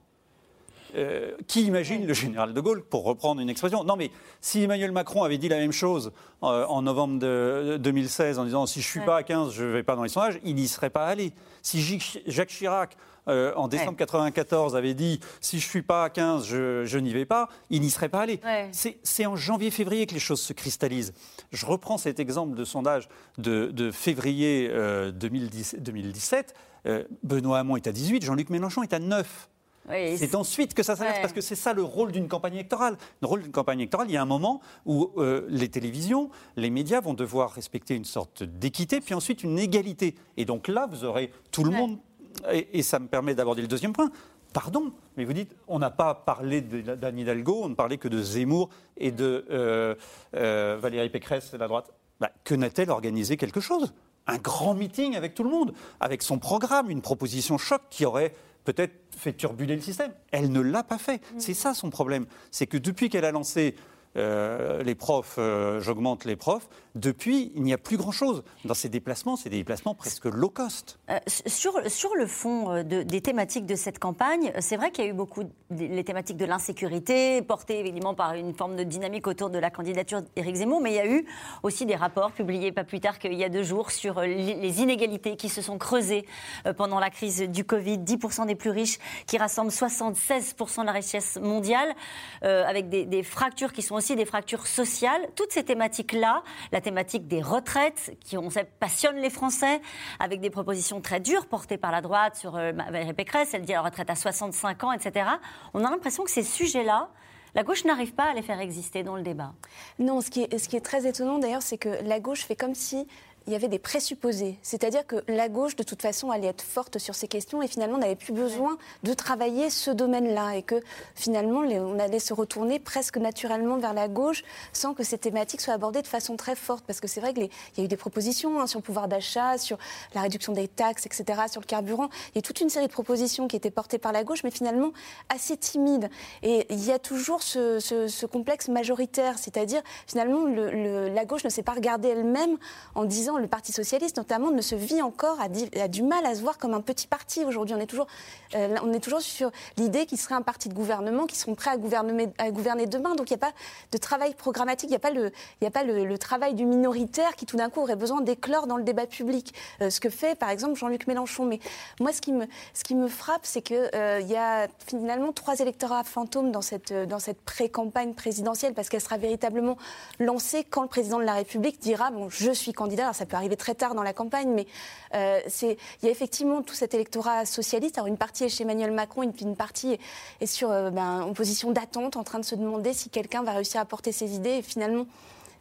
Euh, qui imagine le général de Gaulle, pour reprendre une expression? Non, mais si Emmanuel Macron avait dit la même chose euh, en novembre de, 2016 en disant si je suis Ouais. pas à 15, je ne vais pas dans les sondages, il n'y serait pas allé. Si Jacques Chirac, euh, en décembre 94, avait dit si je suis pas à 15, je, je n'y vais pas, il n'y serait pas allé. Ouais. C'est en janvier-février que les choses se cristallisent. Je reprends cet exemple de sondage de, de février euh, 2010 2017. Euh, Benoît Hamon est à 18, Jean-Luc Mélenchon est à 9. Oui, C'est ensuite que ça s'inverse, Ouais. parce que c'est ça le rôle d'une campagne électorale. Le rôle d'une campagne électorale, il y a un moment où euh, les télévisions, les médias vont devoir respecter une sorte d'équité, puis ensuite une égalité. Et donc là, vous aurez tout le Ouais. monde et, et ça me permet d'aborder le deuxième point. Pardon, mais vous dites, on n'a pas parlé de- d'Anne Hidalgo, on ne parlait que de Zemmour et de euh, euh, Valérie Pécresse, la droite. Bah, que n'a-t-elle organisé quelque chose? Un grand meeting avec tout le monde, avec son programme, une proposition choc qui aurait peut-être fait turbuler le système. Elle ne l'a pas fait. C'est ça son problème. C'est que depuis qu'elle a lancé euh, les profs, euh, j'augmente les profs, depuis, il n'y a plus grand-chose. Dans ces déplacements, c'est des déplacements presque low cost. Euh, sur, le fond de- des thématiques de cette campagne, c'est vrai qu'il y a eu beaucoup de- les thématiques de l'insécurité, portées évidemment par une forme de dynamique autour de la candidature d'Éric Zemmour, mais il y a eu aussi des rapports publiés pas plus tard qu'il y a deux jours sur les inégalités qui se sont creusées pendant la crise du Covid. 10% des plus riches qui rassemblent 76% de la richesse mondiale, avec des fractures qui sont aussi des fractures sociales. Toutes ces thématiques-là, la thématique des retraites, qui on sait passionne les Français, avec des propositions très dures portées par la droite sur euh, Valérie Pécresse, elle dit la retraite à 65 ans, etc. On a l'impression que ces sujets-là, la gauche n'arrive pas à les faire exister dans le débat. Non, ce qui est, ce qui est très étonnant d'ailleurs, c'est que la gauche fait comme si il y avait des présupposés. C'est-à-dire que la gauche, de toute façon, allait être forte sur ces questions et finalement n'avait plus besoin de travailler ce domaine-là. Et que finalement, on allait se retourner presque naturellement vers la gauche sans que ces thématiques soient abordées de façon très forte. Parce que c'est vrai qu'il y a eu des propositions hein, sur le pouvoir d'achat, sur la réduction des taxes, etc., sur le carburant. Il y a toute une série de propositions qui étaient portées par la gauche, mais finalement assez timides. Et il y a toujours ce, complexe majoritaire, c'est-à-dire finalement le- le- la gauche ne s'est pas regardée elle-même en disant le Parti socialiste notamment ne se vit encore, a, du mal à se voir comme un petit parti aujourd'hui. On est toujours, euh, on est toujours sur l'idée qu'il serait un parti de gouvernement, qui seront prêts à gouverner, demain. Donc il n'y a pas de travail programmatique, il n'y a pas, le, travail du minoritaire qui tout d'un coup aurait besoin d'éclore dans le débat public. Euh, ce que fait par exemple Jean-Luc Mélenchon. Mais moi ce qui me, frappe, c'est qu'il y a finalement trois électorats fantômes dans cette, dans cette pré-campagne présidentielle, parce qu'elle sera véritablement lancée quand le président de la République dira bon, je suis candidat. Ça peut arriver très tard dans la campagne, mais euh, il y a effectivement tout cet électorat socialiste. Alors une partie est chez Emmanuel Macron, une, une partie est, est sur euh, ben, en position d'attente, en train de se demander si quelqu'un va réussir à porter ses idées. Et finalement,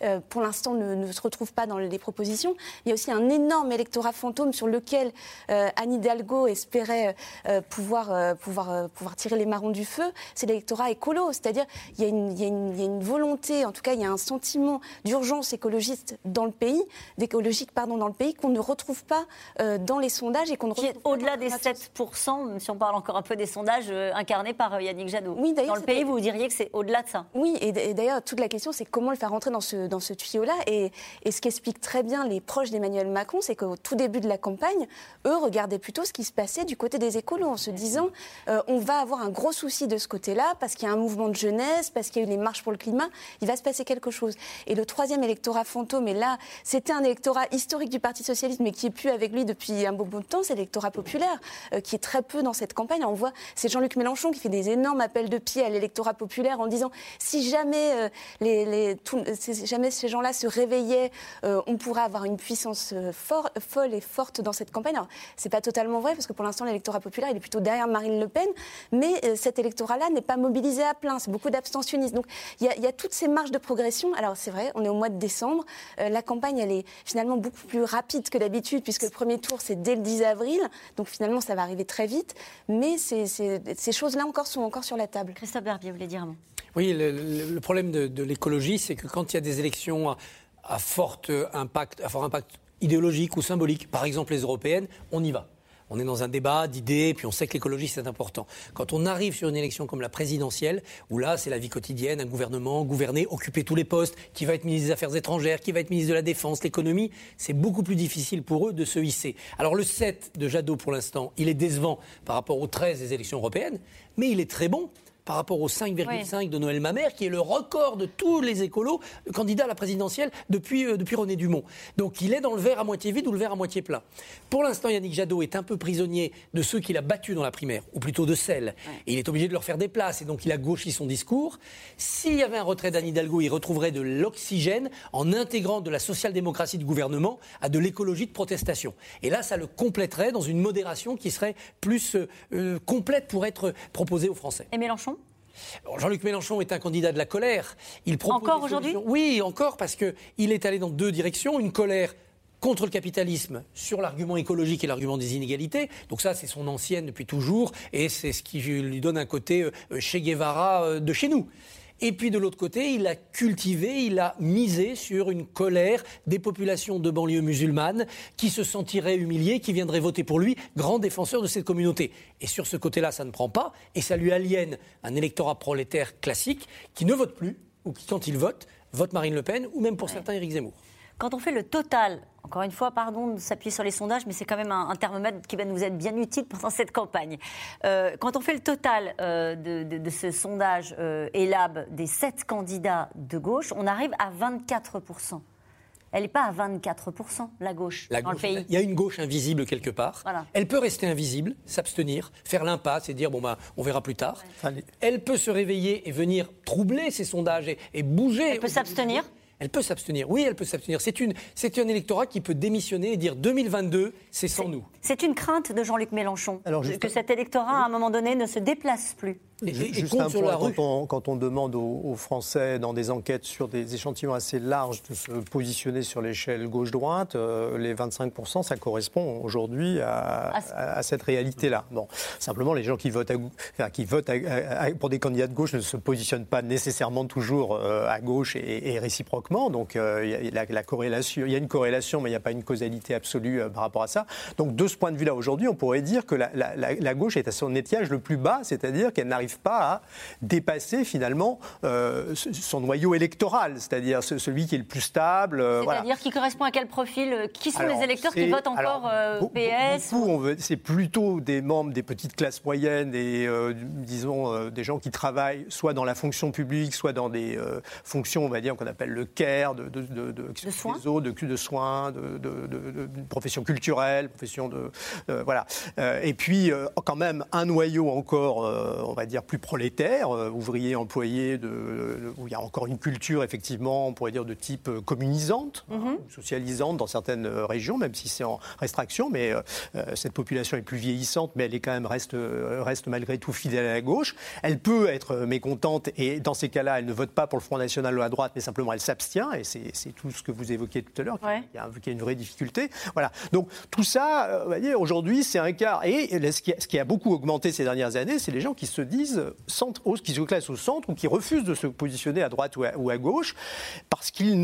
euh, pour l'instant, ne, ne se retrouve pas dans les propositions. Il y a aussi un énorme électorat fantôme sur lequel euh, Anne Hidalgo espérait euh, pouvoir, euh, pouvoir, pouvoir tirer les marrons du feu. C'est l'électorat écolo, c'est-à-dire il y, a une, il, il y a une volonté, en tout cas, il y a un sentiment d'urgence écologiste dans le pays, d'écologique pardon dans le pays qu'on ne retrouve pas dans les sondages et qu'on ne retrouve au-delà des la 7%, si on parle encore un peu des sondages incarnés par Yannick Jadot. Oui, d'ailleurs, Dans le pays, vous diriez que c'est au-delà de ça. Oui, et d'ailleurs, toute la question, c'est comment le faire rentrer dans ce, dans ce tuyau-là. Et, et ce qu'expliquent très bien les proches d'Emmanuel Macron, c'est qu'au tout début de la campagne, eux regardaient plutôt ce qui se passait du côté des écolos, en se disant euh, on va avoir un gros souci de ce côté-là, parce qu'il y a un mouvement de jeunesse, parce qu'il y a eu les marches pour le climat, il va se passer quelque chose. Et le troisième électorat fantôme, et là, c'était un électorat historique du Parti Socialiste, mais qui est plus avec lui depuis un bon bout de temps, c'est l'électorat populaire, euh, qui est très peu dans cette campagne. On voit, c'est Jean-Luc Mélenchon qui fait des énormes appels de pied à l'électorat populaire en disant si jamais, euh, les, les- tout- si jamais ces gens-là se réveillaient, euh, on pourrait avoir une puissance euh, folle et forte dans cette campagne. Alors, c'est pas totalement vrai parce que pour l'instant, l'électorat populaire, est plutôt derrière Marine Le Pen, mais euh, cet électorat-là n'est pas mobilisé à plein. C'est beaucoup d'abstentionnistes. Donc, il y, a- toutes ces marges de progression. Alors, c'est vrai, on est au mois de décembre. La campagne, elle est finalement beaucoup plus rapide que d'habitude puisque le premier tour, c'est dès le 10 avril. Donc, finalement, ça va arriver très vite. Mais ces choses-là encore sont encore sur la table. Christophe Berbier, vous voulez dire un mot? Oui, le, le- problème de, l'écologie, c'est que quand il y a des élections à, forte impact, à fort impact idéologique ou symbolique, par exemple les européennes, on y va. On est dans un débat d'idées, puis on sait que l'écologie, c'est important. Quand on arrive sur une élection comme la présidentielle, où là, c'est la vie quotidienne, un gouvernement, gouverner, occuper tous les postes, qui va être ministre des Affaires étrangères, qui va être ministre de la Défense, l'économie, c'est beaucoup plus difficile pour eux de se hisser. Alors le 7 de Jadot, pour l'instant, il est décevant par rapport au 13 des élections européennes, mais il est très bon par rapport au 5,5 de Noël Mamère, qui est le record de tous les écolos candidats à la présidentielle depuis, euh, depuis René Dumont. Donc il est dans le verre à moitié vide ou le verre à moitié plein. Pour l'instant, Yannick Jadot est un peu prisonnier de ceux qu'il a battus dans la primaire, ou plutôt de celles. Et il est obligé de leur faire des places, et donc il a gauchi son discours. S'il y avait un retrait d'Anne Hidalgo, il retrouverait de l'oxygène en intégrant de la social-démocratie de gouvernement à de l'écologie de protestation. Et là, ça le compléterait dans une modération qui serait plus euh, euh, complète pour être proposée aux Français. Et Mélenchon? Jean-Luc Mélenchon est un candidat de la colère. Il propose Encore aujourd'hui Oui, encore, parce qu'il est allé dans deux directions. Une colère contre le capitalisme sur l'argument écologique et l'argument des inégalités. Donc ça, c'est son ancienne depuis toujours, et c'est ce qui lui donne un côté euh, Che Guevara euh, de chez nous. Et puis de l'autre côté, il a cultivé, il a misé sur une colère des populations de banlieue musulmanes qui se sentiraient humiliées, qui viendraient voter pour lui, grand défenseur de cette communauté. Et sur ce côté-là, ça ne prend pas, et ça lui aliène un électorat prolétaire classique qui ne vote plus, ou qui, quand il vote, vote Marine Le Pen, ou même pour certains Éric Zemmour. Quand on fait le total, encore une fois, pardon de s'appuyer sur les sondages, mais c'est quand même un, un, thermomètre qui va nous être bien utile pendant cette campagne. Euh, quand on fait le total euh, de, de, de, ce sondage euh, ELAB des sept candidats de gauche, on arrive à 24%. Elle n'est pas à 24%, la gauche, la dans gauche, le pays. Il y a une gauche invisible quelque part. Voilà. Elle peut rester invisible, s'abstenir, faire l'impasse et dire bon ben on verra plus tard. Ouais. Elle peut se réveiller et venir troubler ces sondages et, et bouger. Elle peut s'abstenir elle peut s'abstenir. Oui, elle peut s'abstenir. C'est une, c'est un électorat qui peut démissionner et dire 2022, c'est sans nous. C'est une crainte de Jean-Luc Mélenchon Alors, juste... que cet électorat, à un moment donné, ne se déplace plus. Et, et, Juste un point, quand on, quand on, demande aux, aux, Français, dans des enquêtes sur des échantillons assez larges, de se positionner sur l'échelle gauche-droite, euh, les 25%, ça correspond aujourd'hui à, à, à, cette réalité-là. Bon, simplement, les gens qui votent, enfin, qui votent pour des candidats de gauche ne se positionnent pas nécessairement toujours euh, à gauche et, réciproquement. Donc, euh, il, y a la, la, corrélation, il y a une corrélation, mais il n'y a pas une causalité absolue par rapport à ça. Donc, de ce point de vue-là, aujourd'hui, on pourrait dire que la, la, gauche est à son étiage le plus bas, c'est-à-dire qu'elle n'arrive pas à dépasser finalement euh, son noyau électoral, c'est-à-dire celui qui est le plus stable. Euh, c'est-à-dire voilà. qui correspond à quel profil euh, Qui sont alors, les électeurs qui votent encore alors, PS ou... C'est plutôt des membres des petites classes moyennes et disons des gens qui travaillent soit dans la fonction publique, soit dans des fonctions, on va dire, qu'on appelle le care, de, de, de, de, de soins, de, de soins, de, profession culturelle, profession de voilà. et puis quand même un noyau encore, on va dire plus prolétaires, euh, ouvriers, employés, de, de, où il y a encore une culture, effectivement, on pourrait dire de type euh, communisante, mm -hmm. hein, socialisante dans certaines euh, régions, même si c'est en restriction, mais euh, cette population est plus vieillissante, mais elle est quand même reste, reste malgré tout fidèle à la gauche. Elle peut être mécontente, et dans ces cas-là, elle ne vote pas pour le Front National ou à droite, mais simplement elle s'abstient, et c'est tout ce que vous évoquiez tout à l'heure, ouais. qui, qui, a une vraie difficulté. Voilà. Donc tout ça, aujourd'hui, c'est un quart. Et ce qui, a, ce qui a beaucoup augmenté ces dernières années, c'est les gens qui se disent centre, qui se classent au centre ou qui refusent de se positionner à droite ou à, ou à gauche parce qu'ils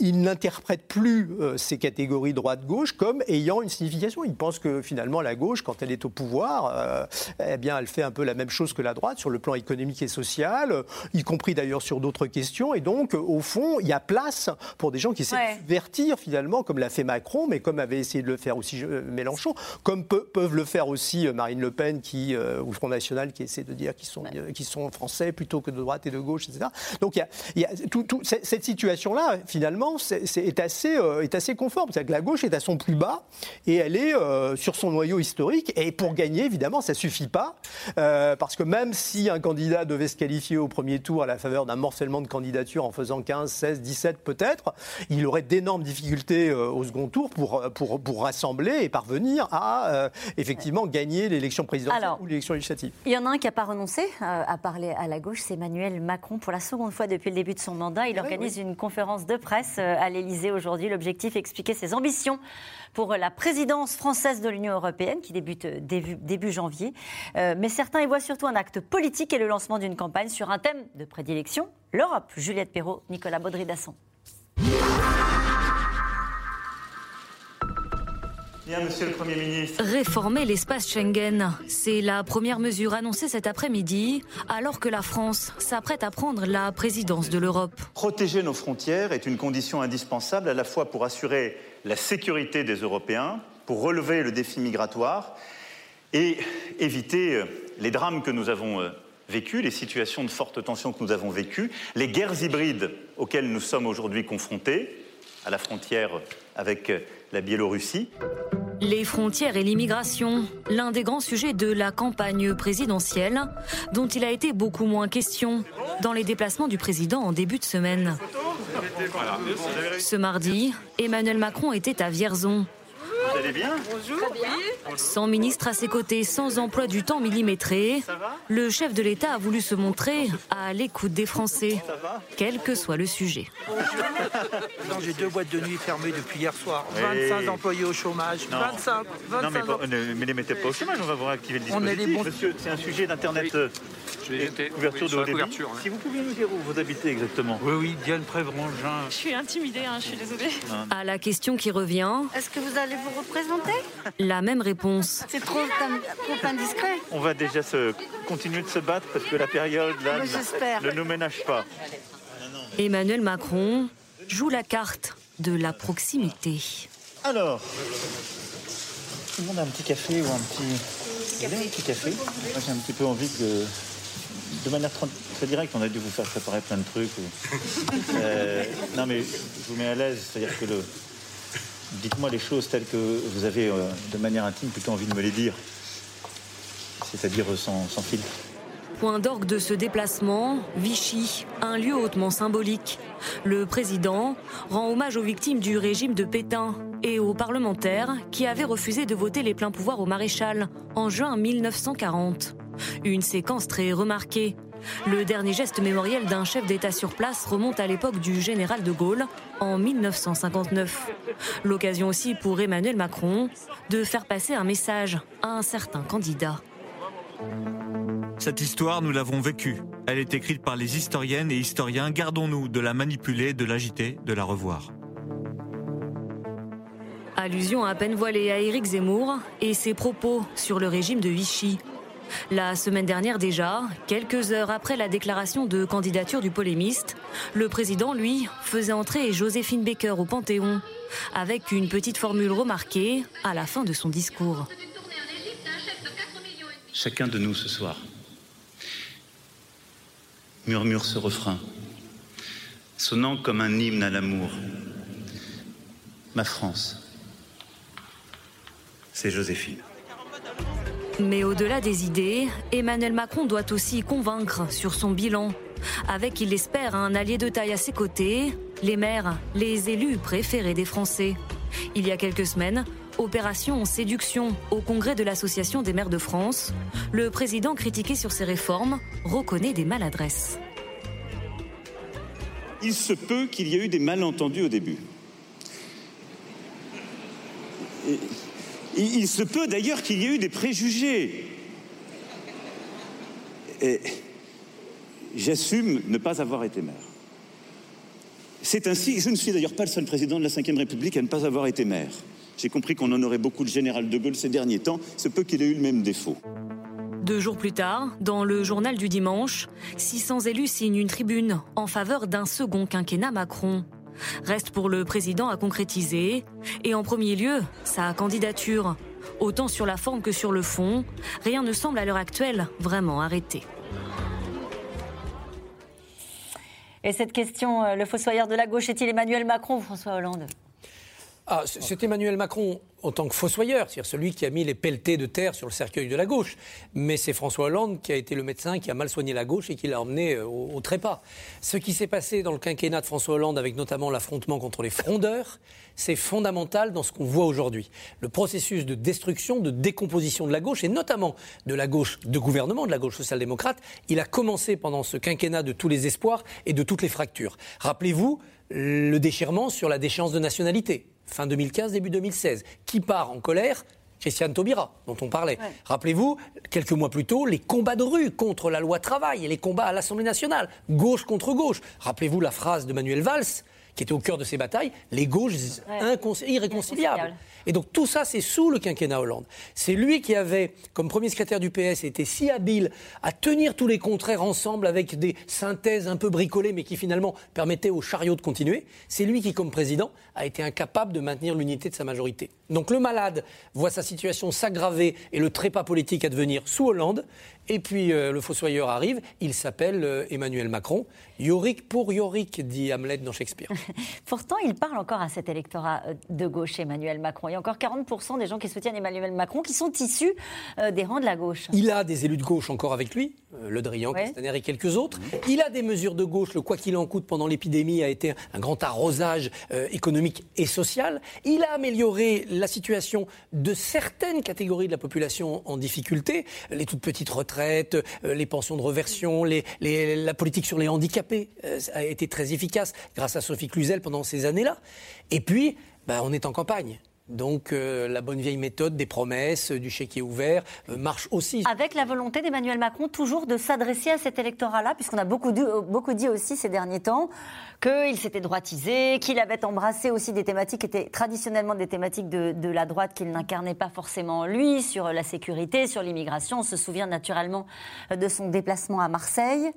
n'interprètent plus euh, ces catégories droite-gauche comme ayant une signification. Ils pensent que finalement la gauche, quand elle est au pouvoir, euh, eh bien, elle fait un peu la même chose que la droite sur le plan économique et social, euh, y compris d'ailleurs sur d'autres questions. Et donc, au fond, il y a place pour des gens qui essaient ouais. de subvertir finalement, comme l'a fait Macron, mais comme avait essayé de le faire aussi Mélenchon, comme pe peuvent le faire aussi Marine Le Pen qui, ou le Front National qui essaie de dire qu'ils sont, ouais. qui sont français plutôt que de droite et de gauche, etc. Donc il y a, il y a tout, tout, cette situation-là, finalement, c'est, est, assez, euh, est assez conforme. C'est-à-dire que la gauche est à son plus bas et elle est euh, sur son noyau historique. Et pour gagner, évidemment, ça suffit pas. Euh, parce que même si un candidat devait se qualifier au premier tour à la faveur d'un morcellement de candidature en faisant 15, 16, 17 peut-être, il aurait d'énormes difficultés au second tour pour, pour, pour rassembler et parvenir à effectivement gagner l'élection présidentielle Alors, ou l'élection législative. Il y en a un qui n'a pas renoncé à parler à la gauche, c'est Emmanuel Macron. Pour la seconde fois depuis le début de son mandat, il organise oui, une conférence de presse à l'Elysée aujourd'hui. L'objectif, expliquer ses ambitions pour la présidence française de l'Union européenne qui débute début, début janvier. Euh, mais certains y voient surtout un acte politique et le lancement d'une campagne sur un thème de prédilection, l'Europe. Juliette Perrault, Nicolas Baudry-Dasson. Bien, monsieur le Premier ministre. Réformer l'espace Schengen, c'est la première mesure annoncée cet après-midi, alors que la France s'apprête à prendre la présidence de l'Europe. Protéger nos frontières est une condition indispensable à la fois pour assurer la sécurité des Européens, pour relever le défi migratoire et éviter les drames que nous avons vécus, les situations de forte tension que nous avons vécues, les guerres hybrides auxquelles nous sommes aujourd'hui confrontés, à la frontière avec la Biélorussie. Les frontières et l'immigration, l'un des grands sujets de la campagne présidentielle, dont il a été beaucoup moins question dans les déplacements du président en début de semaine. Ce mardi, Emmanuel Macron était à Vierzon. Allez bien Bonjour. Sans ministre à ses côtés, sans emploi du temps millimétré, le chef de l'État a voulu se montrer à l'écoute des Français, quel que soit le sujet. J'ai deux boîtes de nuit fermées depuis hier soir. Oui. 25 employés au chômage. Non. 25. 25 Non, mais, bon, ne, mais les mettez pas au chômage, on va vous réactiver le On est dispositif. les bons- Monsieur, c'est un sujet d'Internet. euh, et couverture oui, de haut sur la couverture, ouais. Si vous pouviez nous dire où vous habitez exactement. Oui, oui, Diane Prévrangin. Je suis intimidée, hein, je suis désolée. À la question qui revient, Est-ce que vous allez vous représenter la même réponse. C'est trop, trop indiscret. On va déjà se, continuer de se battre parce que la période là ne- nous ménage pas. Emmanuel Macron joue la carte de la proximité. Alors, tout le monde a un petit café ou un petit. Vous voulez un petit café? Moi j'ai un petit peu envie de. De manière tr- très directe, on a dû vous faire préparer plein de trucs. ou- Euh, non mais je vous mets à l'aise, c'est-à-dire que le. Dites-moi les choses telles que vous avez, euh, de manière intime, plutôt envie de me les dire. C'est-à-dire euh, sans, sans filtre. Point d'orgue de ce déplacement, Vichy, un lieu hautement symbolique. Le président rend hommage aux victimes du régime de Pétain et aux parlementaires qui avaient refusé de voter les pleins pouvoirs au maréchal en juin 1940. Une séquence très remarquée. Le dernier geste mémoriel d'un chef d'État sur place remonte à l'époque du général de Gaulle en 1959. L'occasion aussi pour Emmanuel Macron de faire passer un message à un certain candidat. Cette histoire, nous l'avons vécue. Elle est écrite par les historiennes et historiens. Gardons-nous de la manipuler, de l'agiter, de la revoir. Allusion à peine voilée à Éric Zemmour et ses propos sur le régime de Vichy. La semaine dernière déjà, quelques heures après la déclaration de candidature du polémiste, le président, lui, faisait entrer Joséphine Baker au Panthéon, avec une petite formule remarquée à la fin de son discours. Chacun de nous ce soir murmure ce refrain, sonnant comme un hymne à l'amour. Ma France, c'est Joséphine. Mais au-delà des idées, Emmanuel Macron doit aussi convaincre sur son bilan. Avec, il l'espère, un allié de taille à ses côtés, les maires, les élus préférés des Français. Il y a quelques semaines, opération séduction au congrès de l'Association des maires de France, le président critiqué sur ses réformes reconnaît des maladresses. Il se peut qu'il y ait eu des malentendus au début. Il se peut d'ailleurs qu'il y ait eu des préjugés. Et j'assume ne pas avoir été maire. C'est ainsi, je ne suis d'ailleurs pas le seul président de la Ve République à ne pas avoir été maire. J'ai compris qu'on en aurait beaucoup le général de Gaulle ces derniers temps. Se peut qu'il ait eu le même défaut. Deux jours plus tard, dans le journal du dimanche, 600 élus signent une tribune en faveur d'un second quinquennat Macron. Reste pour le président à concrétiser, et en premier lieu, sa candidature. Autant sur la forme que sur le fond, rien ne semble à l'heure actuelle vraiment arrêté. Et cette question, euh, le fossoyeur de la gauche est-il Emmanuel Macron ou François Hollande? Ah, c'est Emmanuel Macron en tant que fossoyeur, c'est-à-dire celui qui a mis les pelletés de terre sur le cercueil de la gauche. Mais c'est François Hollande qui a été le médecin qui a mal soigné la gauche et qui l'a emmené euh, au, au trépas. Ce qui s'est passé dans le quinquennat de François Hollande, avec notamment l'affrontement contre les frondeurs, c'est fondamental dans ce qu'on voit aujourd'hui. Le processus de destruction, de décomposition de la gauche, et notamment de la gauche de gouvernement, de la gauche social-démocrate, il a commencé pendant ce quinquennat de tous les espoirs et de toutes les fractures. Rappelez-vous le déchirement sur la déchéance de nationalité, fin 2015, début 2016. Qui part en colère? Christiane Taubira, dont on parlait. Rappelez-vous, quelques mois plus tôt, les combats de rue contre la loi travail et les combats à l'Assemblée nationale, gauche contre gauche. Rappelez-vous la phrase de Manuel Valls, qui était au cœur de ces batailles, les gauches irréconciliables. Et donc tout ça, c'est sous le quinquennat Hollande. C'est lui qui avait, comme premier secrétaire du PS, été si habile à tenir tous les contraires ensemble avec des synthèses un peu bricolées, mais qui finalement permettaient au chariot de continuer. C'est lui qui, comme président, a été incapable de maintenir l'unité de sa majorité. Donc le malade voit sa situation s'aggraver et le trépas politique advenir sous Hollande. Et puis euh, le fossoyeur arrive, il s'appelle euh, Emmanuel Macron. Yorick pour Yorick, dit Hamlet dans Shakespeare. Pourtant, il parle encore à cet électorat euh, de gauche, Emmanuel Macron. Il y a encore 40% des gens qui soutiennent Emmanuel Macron qui sont issus euh, des rangs de la gauche. Il a des élus de gauche encore avec lui, Le Drian, Ouais. Castaner et quelques autres. Il a des mesures de gauche. Le quoi qu'il en coûte pendant l'épidémie a été un grand arrosage économique et social. Il a amélioré la situation de certaines catégories de la population en difficulté. Les toutes petites retraites, euh, les pensions de reversion, la politique sur les handicapés euh, a été très efficace grâce à Sophie Cluzel pendant ces années-là. Et puis, bah, on est en campagne. Donc euh, la bonne vieille méthode des promesses, du chéquier ouvert, euh, marche aussi. Avec la volonté d'Emmanuel Macron toujours de s'adresser à cet électorat-là, puisqu'on a beaucoup dit, euh, beaucoup dit aussi ces derniers temps qu'il s'était droitisé, qu'il avait embrassé aussi des thématiques qui étaient traditionnellement des thématiques de, de la droite qu'il n'incarnait pas forcément lui, sur la sécurité, sur l'immigration. On se souvient naturellement de son déplacement à Marseille.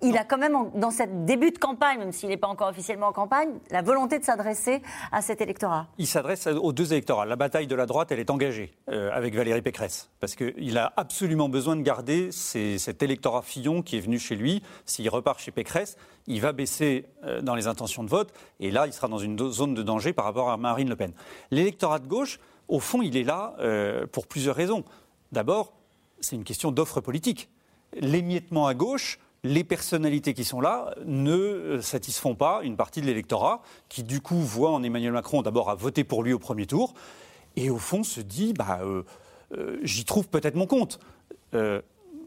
Il a quand même, dans cette début de campagne, même s'il n'est pas encore officiellement en campagne, la volonté de s'adresser à cet électorat. Il s'adresse aux deux électorats. La bataille de la droite, elle est engagée euh, avec Valérie Pécresse. Parce qu'il a absolument besoin de garder cet électorat Fillon qui est venu chez lui. S'il repart chez Pécresse, il va baisser euh, dans les intentions de vote. Et là, il sera dans une zone de danger par rapport à Marine Le Pen. L'électorat de gauche, au fond, il est là euh, pour plusieurs raisons. D'abord, c'est une question d'offre politique. L'émiettement à gauche, les personnalités qui sont là ne satisfont pas une partie de l'électorat qui, du coup, voit en Emmanuel Macron d'abord à voter pour lui au premier tour et, au fond, se dit bah, euh, euh, j'y trouve peut-être mon compte. Euh,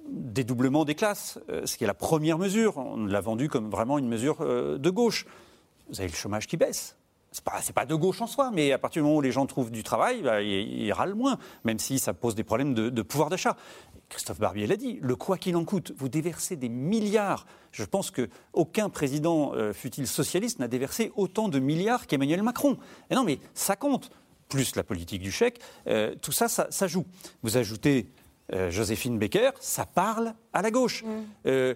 dédoublement des classes, ce qui est la première mesure. On l'a vendu comme vraiment une mesure de gauche. Vous avez le chômage qui baisse. C'est pas, pas de gauche en soi, mais à partir du moment où les gens trouvent du travail, bah, ils, râlent moins, même si ça pose des problèmes de pouvoir d'achat. Christophe Barbier l'a dit, le quoi qu'il en coûte, vous déversez des milliards. Je pense qu'aucun président, euh, fut-il socialiste, n'a déversé autant de milliards qu'Emmanuel Macron. Et non, mais ça compte. Plus la politique du chèque, euh, tout ça, ça, ça joue. Vous ajoutez euh, Joséphine Baker, ça parle à la gauche. Euh,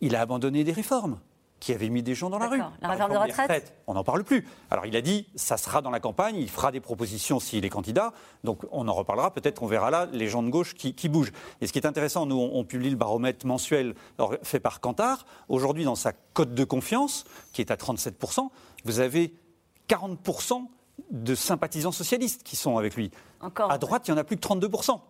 il a abandonné des réformes qui avaient mis des gens dans la rue. La réforme de retraite on n'en parle plus. Alors il a dit, ça sera dans la campagne, il fera des propositions s'il est candidat. Donc on en reparlera, peut-être qu'on verra là les gens de gauche qui, qui bougent. Et ce qui est intéressant, nous on, on publie le baromètre mensuel fait par Kantar. Aujourd'hui, dans sa cote de confiance, qui est à 37%, vous avez 40% de sympathisants socialistes qui sont avec lui. Encore. À droite, il y en a plus que 32%.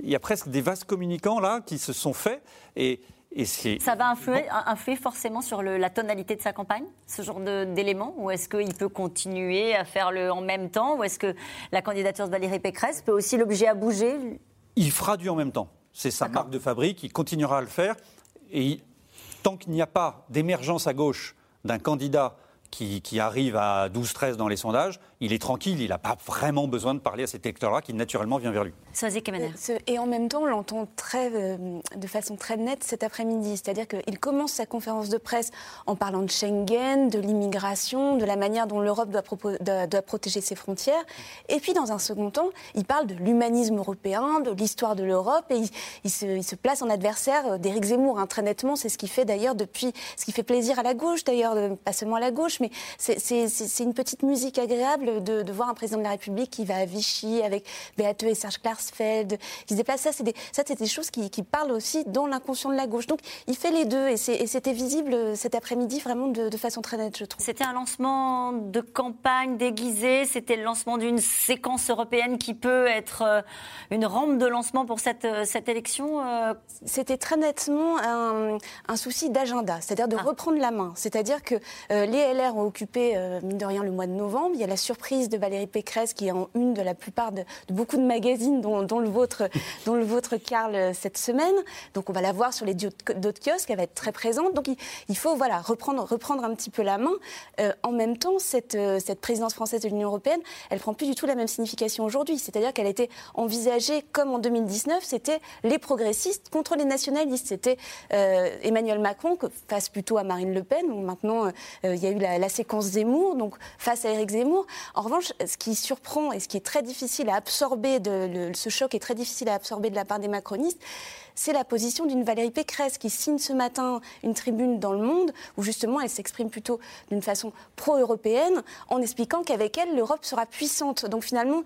Il y a presque des vases communicants là qui se sont faits et, et Ça va influer, influer forcément sur le- la tonalité de sa campagne, ce genre d'éléments Ou est-ce qu'il peut continuer à faire le en même temps Ou est-ce que la candidature de Valérie Pécresse peut aussi l'obliger à bouger? Il fera du en même temps. C'est sa marque de fabrique, il continuera à le faire. Et il- tant qu'il n'y a pas d'émergence à gauche d'un candidat qui, qui arrive à 12-13 dans les sondages, il est tranquille, il n'a pas vraiment besoin de parler à cet électorat qui naturellement vient vers lui. Et en même temps, on l'entend très, euh, de façon très nette cet après-midi. C'est-à-dire qu'il commence sa conférence de presse en parlant de Schengen, de l'immigration, de la manière dont l'Europe doit, propo- doit- doit protéger ses frontières. Et puis, dans un second temps, il parle de l'humanisme européen, de l'histoire de l'Europe, et il, il se, il se place en adversaire euh, d'Éric Zemmour, hein, très nettement. C'est ce qui fait d'ailleurs depuis, ce qui fait plaisir à la gauche d'ailleurs, euh, pas seulement à la gauche, mais c'est- une petite musique agréable de, de voir un président de la République qui va à Vichy avec Beate et Serge Klarsfeld, qui se déplace. Ça, c'est des, ça, c'est des choses qui, qui parlent aussi dans l'inconscient de la gauche. Donc, il fait les deux, et c'était visible cet après-midi vraiment de, de façon très nette, je trouve. C'était un lancement de campagne déguisé, c'était le lancement d'une séquence européenne qui peut être euh, une rampe de lancement pour cette, euh, cette élection euh, C'était très nettement un, un souci d'agenda, c'est-à-dire Ah. de reprendre la main. C'est-à-dire que euh, les LR ont occupé, euh, mine de rien, le mois de novembre. Il y a la surprise de Valérie Pécresse qui est en une de la plupart de, beaucoup de magazines, dont, le vôtre, dont le vôtre, Karl, euh, cette semaine. Donc on va la voir sur les d'autres kiosques, elle va être très présente. Donc il, faut voilà, reprendre, reprendre un petit peu la main. Euh, en même temps, cette, présidence française de l'Union européenne, elle prend plus du tout la même signification aujourd'hui. C'est-à-dire qu'elle a été envisagée comme en 2019, c'était les progressistes contre les nationalistes. C'était Emmanuel Macron face plutôt à Marine Le Pen. où maintenant, il y a eu la, la séquence Zemmour, donc face à Éric Zemmour. En revanche, ce qui surprend et ce qui est très difficile à absorber, de, ce choc est très difficile à absorber de la part des macronistes, c'est la position d'une Valérie Pécresse qui signe ce matin une tribune dans le Monde où justement elle s'exprime plutôt d'une façon pro-européenne en expliquant qu'avec elle, l'Europe sera puissante. Donc finalement,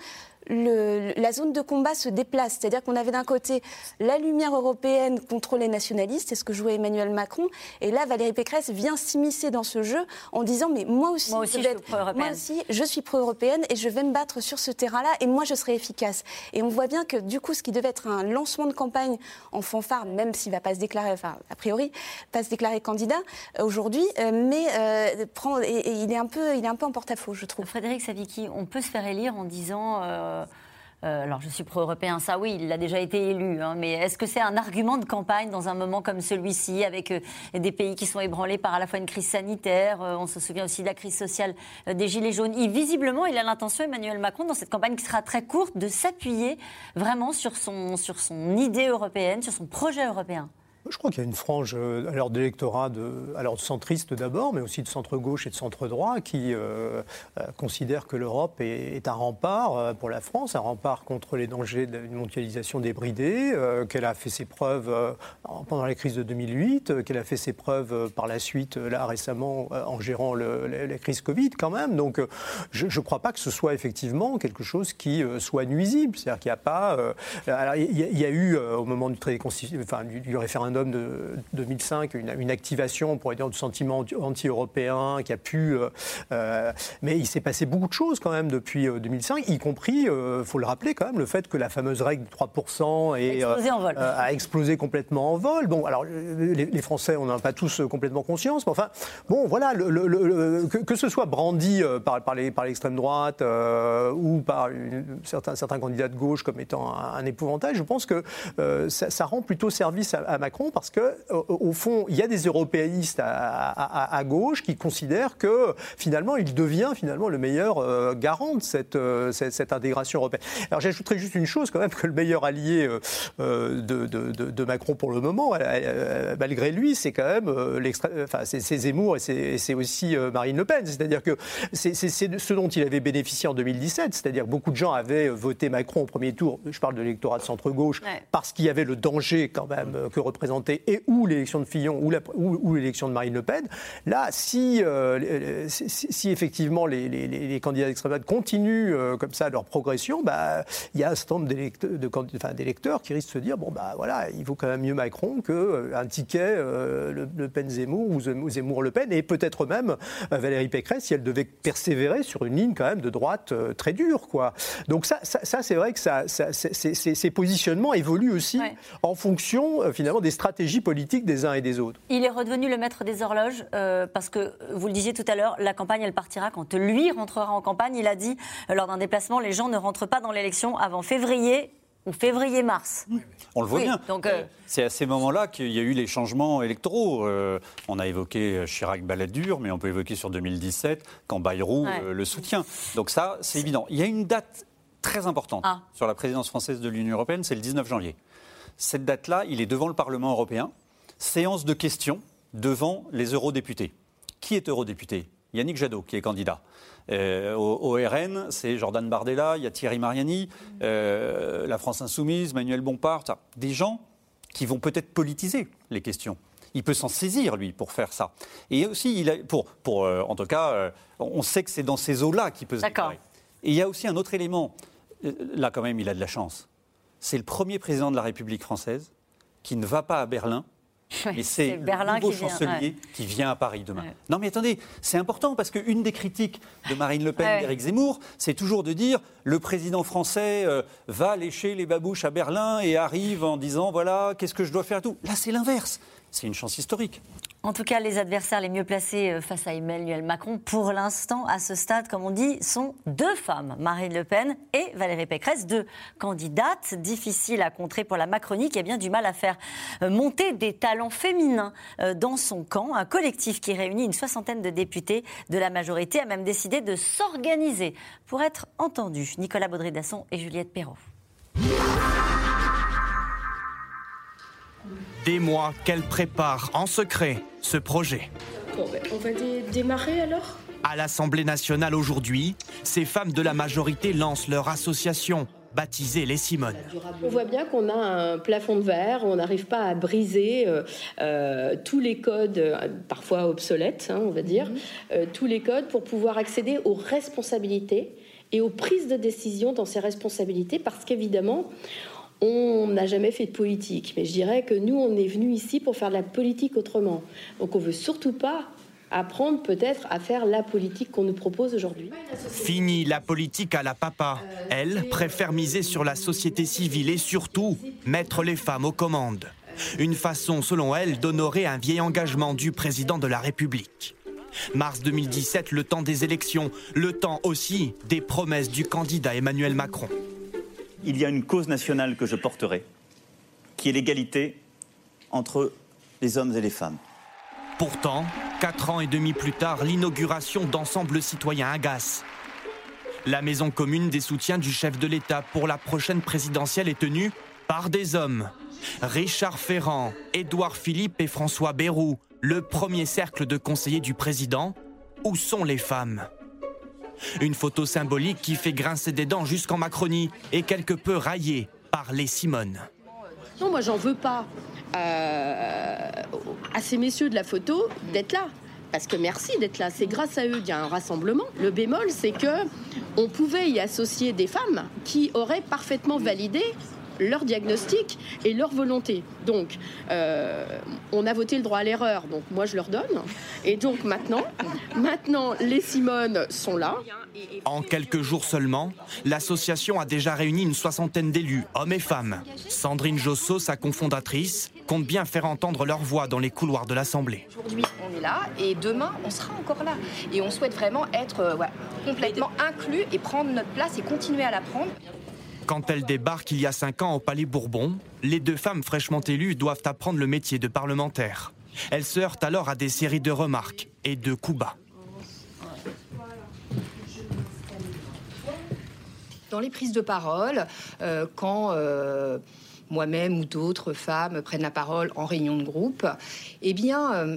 le- la zone de combat se déplace. C'est-à-dire qu'on avait d'un côté la lumière européenne contre les nationalistes, c'est ce que jouait Emmanuel Macron, et là Valérie Pécresse vient s'immiscer dans ce jeu en disant mais moi aussi, Moi aussi, je, suis être- pro-européenne. moi aussi, je suis pro-européenne et je vais me battre sur ce terrain-là et moi je serai efficace. Et on voit bien que du coup ce qui devait être un lancement de campagne en fanfare, même s'il va pas se déclarer, enfin a priori, pas se déclarer candidat euh, aujourd'hui, euh, mais euh, prend, et, et il est un peu, il est un peu en porte-à-faux, je trouve. Frédéric Savicki, on peut se faire élire en disant. euh, euh, alors, je suis pro-européen, ça oui, il a déjà été élu, hein, mais est-ce que c'est un argument de campagne dans un moment comme celui-ci, avec euh, des pays qui sont ébranlés par à la fois une crise sanitaire, euh, on se souvient aussi de la crise sociale euh, des Gilets jaunes il, Visiblement, il a l'intention, Emmanuel Macron, dans cette campagne qui sera très courte, de s'appuyer vraiment sur son, sur son idée européenne, sur son projet européen. Je crois qu'il y a une frange euh, alors d'électorat, de, alors centriste d'abord, mais aussi de centre-gauche et de centre-droit qui euh, euh, considèrent que l'Europe est, un rempart euh, pour la France, un rempart contre les dangers d'une mondialisation débridée, qu'elle a fait ses preuves en- pendant la crise de 2008, euh, qu'elle a fait ses preuves par la suite, là récemment, en gérant la, crise Covid quand même. Donc je ne crois pas que ce soit effectivement quelque chose qui soit nuisible. C'est-à-dire qu'il n'y a pas... alors, il y, a- eu, au moment du, du référendum de 2005, une, une activation, on pourrait dire, du sentiment anti- anti-européen qui a pu... euh, euh, mais il s'est passé beaucoup de choses quand même depuis euh, 2005, y compris, il faut le rappeler quand même, le fait que la fameuse règle de 3% est, A explosé en vol. euh, a explosé complètement en vol. Bon, alors euh, les, les Français, on n'en a pas tous euh, complètement conscience, mais enfin, bon, voilà, le- le- le- le- que, que ce soit brandi euh, par, par les- par l'extrême droite euh, ou par une- certains, certains candidats de gauche comme étant un, un épouvantail, je pense que euh, ça, ça rend plutôt service à, à Macron parce que, au, au fond, il y a des européistes à, à- à- à gauche qui considèrent que finalement, il devient finalement le meilleur euh, garant de cette, euh, cette, cette intégration européenne. Alors, j'ajouterais juste une chose quand même que le meilleur allié euh, euh, de, de- de- de Macron pour le moment, euh, euh, malgré lui, c'est quand même euh, enfin, c'est Zemmour et c'est- aussi euh, Marine Le Pen. C'est-à-dire que c'est ce dont il avait bénéficié en 2017. C'est-à-dire que beaucoup de gens avaient voté Macron au premier tour. Je parle de l'électorat de centre-gauche Ouais. parce qu'il y avait le danger quand même euh, que représentait et ou l'élection de Fillon ou la- ou- ou l'élection de Marine Le Pen. Là, si, euh, si, effectivement les, les- les- les candidats d'extrême droite continuent euh, comme ça leur progression, bah, il y a un certain nombre d'électeurs, de enfin, qui risquent de se dire bon bah voilà, il vaut quand même mieux Macron qu'un ticket euh, le, Le Pen Zemmour ou Zem- Zemmour Le Pen et peut-être même Valérie Pécresse si elle devait persévérer sur une ligne quand même de droite très dure quoi. Donc ça, ça, ça, c'est vrai que ça, ça- ces positionnements évoluent aussi en fonction finalement des stratégies politiques des uns et des autres. Il est redevenu le maître des horloges euh, parce que, vous le disiez tout à l'heure, la campagne, elle partira quand lui rentrera en campagne. Il a dit, euh, lors d'un déplacement, les gens ne rentrent pas dans l'élection avant février ou février-mars. On le voit Oui, bien. donc, euh, C'est à ces moments-là qu'il y a eu les changements électoraux. Euh, on a évoqué Chirac-Balladur, mais on peut évoquer sur 2017 quand Bayrou Ouais. euh, le soutient. Donc ça, c'est évident. Il y a une date très importante Ah. sur la présidence française de l'Union européenne, c'est le 19 janvier. Cette date-là, il est devant le Parlement européen, séance de questions devant les eurodéputés. Qui est eurodéputé? Yannick Jadot, qui est candidat. Euh, au, au RN, c'est Jordan Bardella, il y a Thierry Mariani, euh, la France Insoumise, Manuel Bompard, ça. des gens qui vont peut-être politiser les questions. Il peut s'en saisir, lui, pour faire ça. Et aussi, il a, pour, pour, euh, en tout cas, on sait que c'est dans ces eaux-là qu'il peut se D'accord. déclarer. Et il y a aussi un autre élément. Là, quand même, il a de la chance. C'est le premier président de la République française qui ne va pas à Berlin, mais c'est le Berlin nouveau qui vient, chancelier ouais. qui vient à Paris demain. Ouais. Non, mais attendez, c'est important parce qu'une des critiques de Marine Le Pen Ouais. et d'Éric Zemmour, c'est toujours de dire le président français euh, va lécher les babouches à Berlin et arrive en disant voilà, qu'est-ce que je dois faire et tout. Là, c'est l'inverse. C'est une chance historique. En tout cas, les adversaires les mieux placés euh, face à Emmanuel Macron, pour l'instant, à ce stade, comme on dit, sont deux femmes, Marine Le Pen et Valérie Pécresse, deux candidates difficiles à contrer pour la Macronie, qui a bien du mal à faire euh, monter des talents féminins euh, dans son camp. Un collectif qui réunit une soixantaine de députés de la majorité a même décidé de s'organiser pour être entendu. Nicolas Baudry-Dasson et Juliette Perrault. Des mois qu'elle prépare en secret ce projet. Bon, ben, on va dé- démarrer alors? À l'Assemblée nationale aujourd'hui, ces femmes de la majorité lancent leur association baptisée les Simone. On voit bien qu'on a un plafond de verre, on n'arrive pas à briser euh, euh, tous les codes, euh, parfois obsolètes, hein, on va dire, euh, tous les codes pour pouvoir accéder aux responsabilités et aux prises de décision dans ces responsabilités, parce qu'évidemment, on n'a jamais fait de politique. Mais je dirais que nous, on est venus ici pour faire de la politique autrement. Donc on veut surtout pas apprendre peut-être à faire la politique qu'on nous propose aujourd'hui. Fini la politique à la papa. Elle préfère miser sur la société civile et surtout mettre les femmes aux commandes. Une façon, selon elle, d'honorer un vieil engagement du président de la République. Mars 2017, le temps des élections, le temps aussi des promesses du candidat Emmanuel Macron. Il y a une cause nationale que je porterai, qui est l'égalité entre les hommes et les femmes. Pourtant, quatre ans et demi plus tard, l'inauguration d'Ensemble citoyen agace. La maison commune des soutiens du chef de l'État pour la prochaine présidentielle est tenue par des hommes. Richard Ferrand, Édouard Philippe et François Bayrou, le premier cercle de conseillers du président. Où sont les femmes? Une photo symbolique qui fait grincer des dents jusqu'en Macronie et quelque peu raillée par les Simone. Non, moi, j'en veux pas euh, à ces messieurs de la photo d'être là. Parce que merci d'être là, c'est grâce à eux qu'il y a un rassemblement. Le bémol, c'est que on pouvait y associer des femmes qui auraient parfaitement validé leur diagnostic et leur volonté. Donc, euh, on a voté le droit à l'erreur, donc moi je leur donne. Et donc maintenant, maintenant les Simone sont là. En quelques jours seulement, l'association a déjà réuni une soixantaine d'élus, hommes et femmes. Sandrine Josso, sa cofondatrice, compte bien faire entendre leur voix dans les couloirs de l'Assemblée. Aujourd'hui, on est là et demain, on sera encore là. Et on souhaite vraiment être euh, ouais, complètement inclus et prendre notre place et continuer à la prendre. Quand elle débarque il y a cinq ans au Palais Bourbon, les deux femmes fraîchement élues doivent apprendre le métier de parlementaire. Elles se heurtent alors à des séries de remarques et de coups bas. Dans les prises de parole, euh, quand euh, moi-même ou d'autres femmes prennent la parole en réunion de groupe, eh euh,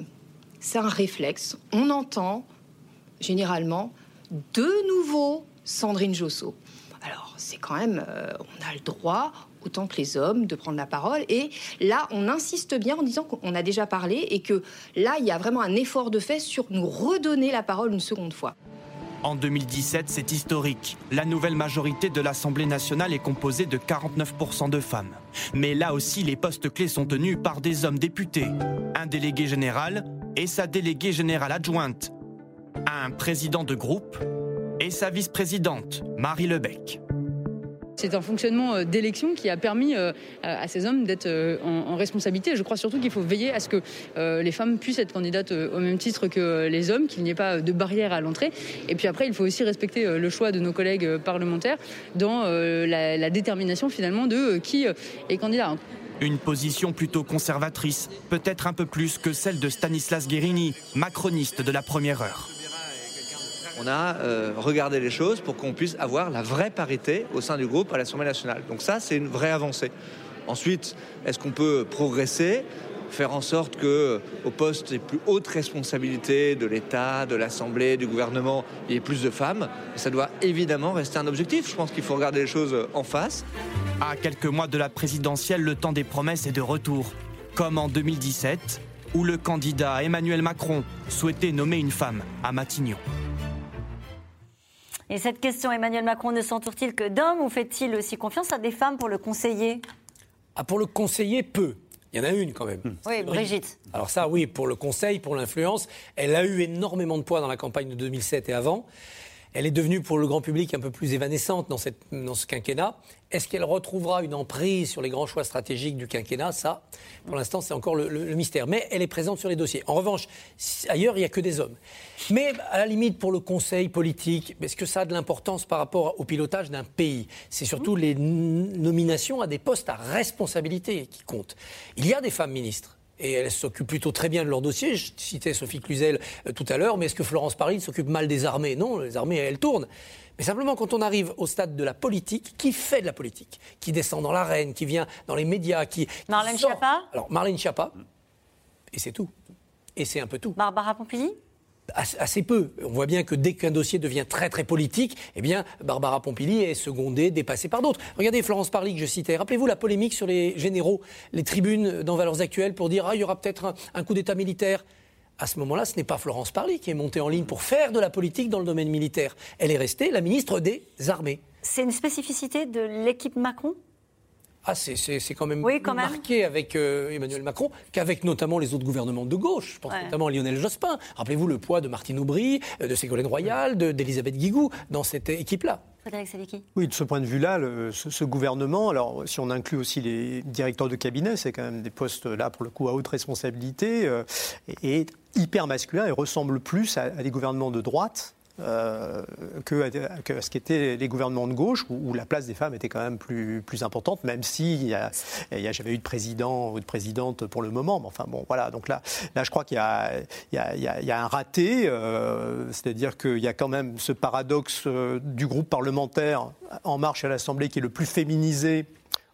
c'est un réflexe. On entend généralement de nouveau Sandrine Josso. C'est quand même, euh, on a le droit, autant que les hommes, de prendre la parole. Et là, on insiste bien en disant qu'on a déjà parlé et que là, il y a vraiment un effort de fait sur nous redonner la parole une seconde fois. En 2017, c'est historique. La nouvelle majorité de l'Assemblée nationale est composée de 49% de femmes. Mais là aussi, les postes clés sont tenus par des hommes députés. Un délégué général et sa déléguée générale adjointe. Un président de groupe et sa vice-présidente, Marie Lebec. C'est un fonctionnement euh, d'élection qui a permis euh, à ces hommes d'être euh, en, responsabilité. Je crois surtout qu'il faut veiller à ce que les femmes puissent être candidates au même titre que les hommes, qu'il n'y ait pas de barrière à l'entrée. Et puis après, il faut aussi respecter le choix de nos collègues parlementaires dans la, détermination finalement de qui est candidat. Une position plutôt conservatrice, peut-être un peu plus que celle de Stanislas Guérini, macroniste de la première heure. On a euh, regardé les choses pour qu'on puisse avoir la vraie parité au sein du groupe à l'Assemblée nationale. Donc ça, c'est une vraie avancée. Ensuite, est-ce qu'on peut progresser faire en sorte que au poste des plus hautes responsabilités de l'État, de l'Assemblée, du gouvernement, il y ait plus de femmes? Ça doit évidemment rester un objectif. Je pense qu'il faut regarder les choses en face. À quelques mois de la présidentielle, le temps des promesses est de retour. Comme en 2017, où le candidat Emmanuel Macron souhaitait nommer une femme à Matignon. Et cette question, Emmanuel Macron ne s'entoure-t-il que d'hommes ou fait-il aussi confiance à des femmes pour le conseiller Ah, pour le conseiller, peu. Il y en a une quand même. Oui, Brigitte. Alors ça, oui, pour le conseil, pour l'influence, elle a eu énormément de poids dans la campagne de 2007 et avant. Elle est devenue pour le grand public un peu plus évanescente dans, ce quinquennat. Est-ce qu'elle retrouvera une emprise sur les grands choix stratégiques du quinquennat? Ça, pour l'instant, c'est encore le, le- mystère. Mais elle est présente sur les dossiers. En revanche, ailleurs, il n'y a que des hommes. Mais à la limite, pour le conseil politique, est-ce que ça a de l'importance par rapport au pilotage d'un pays? C'est surtout les nominations à des postes à responsabilité qui comptent. Il y a des femmes ministres. Et elles s'occupent plutôt très bien de leur dossier. Je citais Sophie Cluzel euh, tout à l'heure, mais est-ce que Florence Parly s'occupe mal des armées? Non, les armées, elles tournent. Mais simplement, quand on arrive au stade de la politique, qui fait de la politique? Qui descend dans l'arène, qui vient dans les médias, qui. Marlène Schiappa? Alors, Marlène Schiappa, et c'est tout. Et c'est un peu tout. Barbara Pompili? Assez peu. On voit bien que dès qu'un dossier devient très très politique, eh Barbara Pompili est secondée, dépassée par d'autres. Regardez Florence Parly que je citais. Rappelez-vous la polémique sur les généraux, les tribunes dans Valeurs Actuelles pour dire ah, il y aura peut-être un, un coup d'État militaire. À ce moment-là, ce n'est pas Florence Parly qui est montée en ligne pour faire de la politique dans le domaine militaire. Elle est restée la ministre des Armées. C'est une spécificité de l'équipe Macron? Ah, c'est- c'est c'est quand même Oui, plus quand même. marqué avec euh, Emmanuel Macron qu'avec notamment les autres gouvernements de gauche. Je pense Ouais. notamment à Lionel Jospin. Rappelez-vous le poids de Martine Aubry, euh, de Ségolène Royal, de- d'Elisabeth Guigou dans cette équipe-là. Oui, de ce point de vue-là, le- ce, ce gouvernement, alors si on inclut aussi les directeurs de cabinet, c'est quand même des postes là pour le coup à haute responsabilité, euh, et, et hyper masculin et ressemble plus à, à des gouvernements de droite. Euh, que, ce qu'étaient les gouvernements de gauche, où, la place des femmes était quand même plus, plus importante, même s'il n'y a, a jamais eu de président ou de présidente pour le moment. Mais enfin bon, voilà. Donc là, là je crois qu'il y y a un raté, euh, c'est-à-dire qu'il y a quand même ce paradoxe euh, du groupe parlementaire En Marche à l'Assemblée qui est le plus féminisé.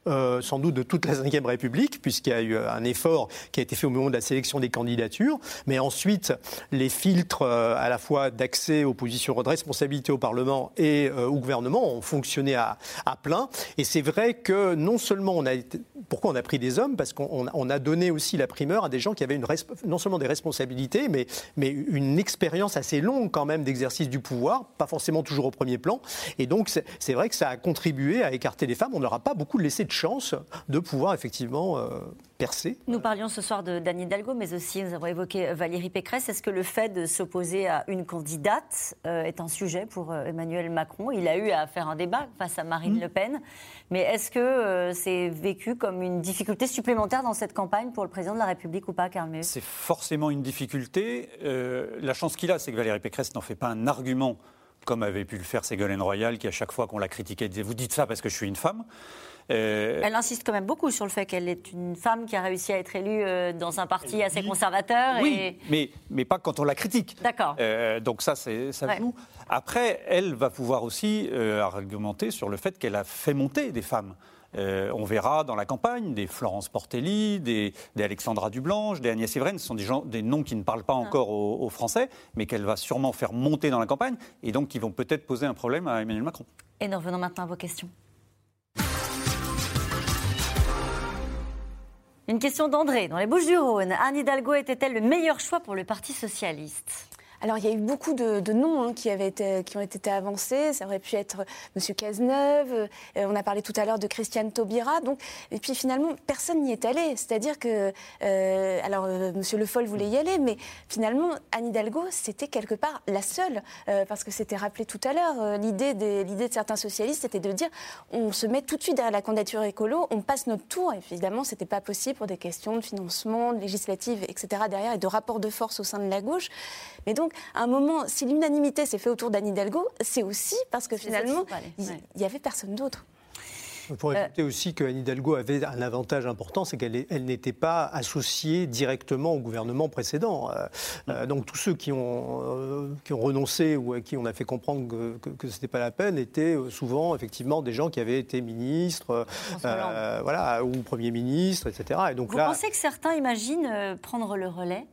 Euh, sans doute de toute la Ve République, puisqu'il y a eu un effort qui a été fait au moment de la sélection des candidatures. Mais ensuite, les filtres euh, à la fois d'accès aux positions de responsabilité au Parlement et euh, au gouvernement ont fonctionné à, plein. Et c'est vrai que non seulement on a pourquoi on a pris des hommes, parce qu'on on- on a donné aussi la primeur à des gens qui avaient une non seulement des responsabilités, mais, mais une expérience assez longue quand même d'exercice du pouvoir, pas forcément toujours au premier plan. Et donc c'est vrai que ça a contribué à écarter les femmes. On ne leur a pas beaucoup laissé de chance de pouvoir effectivement euh, percer. Nous parlions ce soir de d'Anne Hidalgo, mais aussi nous avons évoqué Valérie Pécresse. Est-ce que le fait de s'opposer à une candidate euh, est un sujet pour euh, Emmanuel Macron? Il a eu à faire un débat face à Marine Le Pen, mais est-ce que euh, c'est vécu comme une difficulté supplémentaire dans cette campagne pour le président de la République ou pas, Meus C'est forcément une difficulté. Euh, la chance qu'il a, c'est que Valérie Pécresse n'en fait pas un argument comme avait pu le faire Ségolène Royal, qui à chaque fois qu'on l'a critiquée disait Vous dites ça parce que je suis une femme. Euh, Elle insiste quand même beaucoup sur le fait qu'elle est une femme qui a réussi à être élue euh, dans un parti assez conservateur. Oui, et... mais, mais pas quand on la critique. D'accord. Euh, donc ça, c'est- ça Ouais. joue. Après, elle va pouvoir aussi euh, argumenter sur le fait qu'elle a fait monter des femmes. Euh, on verra dans la campagne des Florence Portelli, des, des Alexandra Dublanche, des Agnès Evren. Ce sont des, gens, des noms qui ne parlent pas encore aux, aux Français, mais qu'elle va sûrement faire monter dans la campagne et donc qui vont peut-être poser un problème à Emmanuel Macron. Et nous revenons maintenant à vos questions. Une question d'André, dans les Bouches-du-Rhône. Anne Hidalgo était-elle le meilleur choix pour le Parti Socialiste? Alors, il y a eu beaucoup de, noms hein, qui, avaient qui ont été avancés. Ça aurait pu être M. Cazeneuve. euh, on a parlé tout à l'heure de Christiane Taubira. Donc, et puis finalement, personne n'y est allé. C'est-à-dire que, euh, alors, euh, M. Le Foll voulait y aller, mais finalement, Anne Hidalgo, c'était quelque part la seule. euh, parce que c'était rappelé tout à l'heure. euh, L'idée l'idée de certains socialistes, c'était de dire on se met tout de suite derrière la candidature écolo, on passe notre tour. Évidemment, c'était pas possible pour des questions de financement, de législative, etc. derrière et de rapport de force au sein de la gauche. Mais donc, à un moment, si l'unanimité s'est faite autour d'Anne Hidalgo, c'est aussi parce que finalement, il Ouais. n'y avait personne d'autre. Il faut ajouter aussi qu'Anne Hidalgo avait un avantage important, c'est qu'elle elle n'était pas associée directement au gouvernement précédent. Euh, euh, donc tous ceux qui ont, euh, qui ont renoncé ou à qui on a fait comprendre que, ce n'était pas la peine étaient euh, souvent effectivement des gens qui avaient été ministres, euh, voilà, ou Premier ministre, etc. Et donc Vous là, pensez que certains imaginent euh, prendre le relais?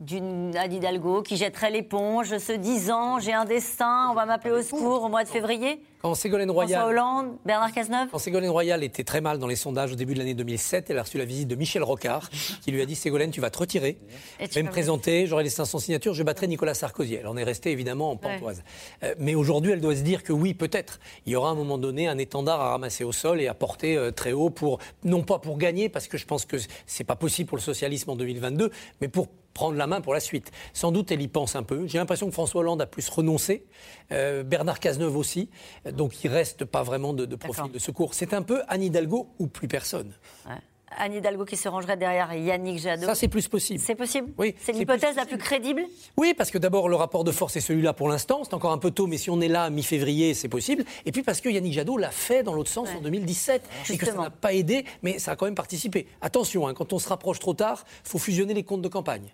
D'une Anne Hidalgo qui jetterait l'éponge se disant j'ai un destin, on va m'appeler au secours au mois de février Quand Ségolène François Royal, Hollande, Bernard Cazeneuve quand Ségolène Royal était très mal dans les sondages au début de l'année 2007, elle a reçu la visite de Michel Rocard, qui lui a dit Ségolène, tu vas te retirer, Et tu je vais me présenter, j'aurai les 500 signatures, je battrai Nicolas Sarkozy. Elle en est restée évidemment en pantoise. Euh, mais aujourd'hui, elle doit se dire que oui, peut-être, il y aura à un moment donné un étendard à ramasser au sol et à porter euh, très haut pour, non pas pour gagner, parce que je pense que c'est pas possible pour le socialisme en 2022, mais pour prendre la main pour la suite. Sans doute, elle y pense un peu. J'ai l'impression que François Hollande a plus renoncé, euh, Bernard Cazeneuve aussi, donc il reste pas vraiment de, de profil de secours. C'est un peu Anne Hidalgo ou plus personne. Ouais. Anne Hidalgo qui se rangerait derrière Yannick Jadot. Ça, c'est plus possible. C'est possible Oui. C'est l'hypothèse la plus crédible Oui, parce que d'abord, le rapport de force est celui-là pour l'instant. C'est encore un peu tôt, mais si on est là mi-février, c'est possible. Et puis parce que Yannick Jadot l'a fait dans l'autre sens en 2017. Et que ça n'a pas aidé, mais ça a quand même participé. Attention, hein, quand on se rapproche trop tard, il faut fusionner les comptes de campagne.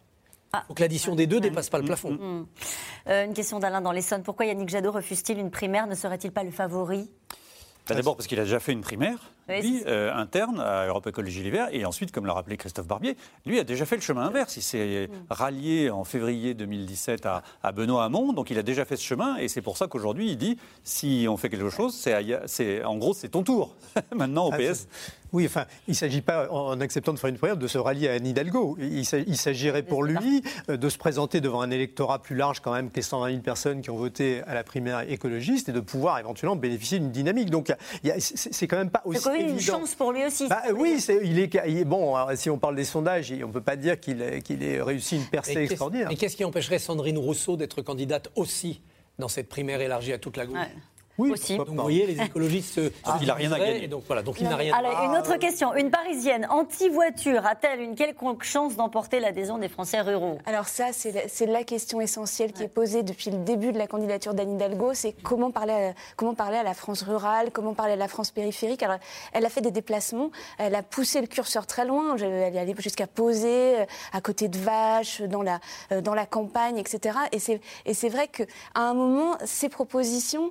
Faut que l'addition des deux dépasse pas le plafond. Hmm. Euh, une question d'Alain dans l'Essonne. Pourquoi Yannick Jadot refuse-t-il une primaire Ne serait-il pas le favori Bah, D'abord parce qu'il a déjà fait une primaire, Oui, lui, c'est- euh, interne à Europe Écologie Les Verts, et ensuite, comme l'a rappelé Christophe Barbier, lui a déjà fait le chemin inverse. Il s'est Mm. rallié en février 2017 à, à Benoît Hamon, donc il a déjà fait ce chemin, et c'est pour ça qu'aujourd'hui il dit si on fait quelque chose, c'est- en gros c'est ton tour. Maintenant au Ah, PS. Oui, enfin, il ne s'agit pas, en acceptant de faire une primaire, de se rallier à Anne Hidalgo. Il s'a- il s'agirait pour lui euh, de se présenter devant un électorat plus large quand même que les 120 000 personnes qui ont voté à la primaire écologiste et de pouvoir éventuellement bénéficier d'une dynamique. Donc, c'est quand même pas aussi C'est quand même une évident. chance pour lui aussi. Bah, oui, c'est- il est, il est- bon. alors, si on parle des sondages, on ne peut pas dire qu'il ait, réussi une percée Et extraordinaire. Et qu'est-ce qui empêcherait Sandrine Rousseau d'être candidate aussi dans cette primaire élargie à toute la gauche? Oui, Aussi. Donc vous voyez, les écologistes se, Ah, il a rien à gagner. Donc voilà, donc il n'a rien. Allez, une autre question. Une Parisienne anti-voiture a-t-elle une quelconque chance d'emporter l'adhésion des Français ruraux? Alors ça, c'est la, c'est la question essentielle qui est posée depuis le début de la candidature d'Anne Hidalgo, c'est comment parler, à, comment parler à la France rurale, comment parler à la France périphérique. Alors, elle a fait des déplacements, elle a poussé le curseur très loin, elle est allée jusqu'à poser euh, à côté de vaches, dans la, euh, dans la campagne, etc. Et c'est, et c'est vrai qu'à un moment, ces propositions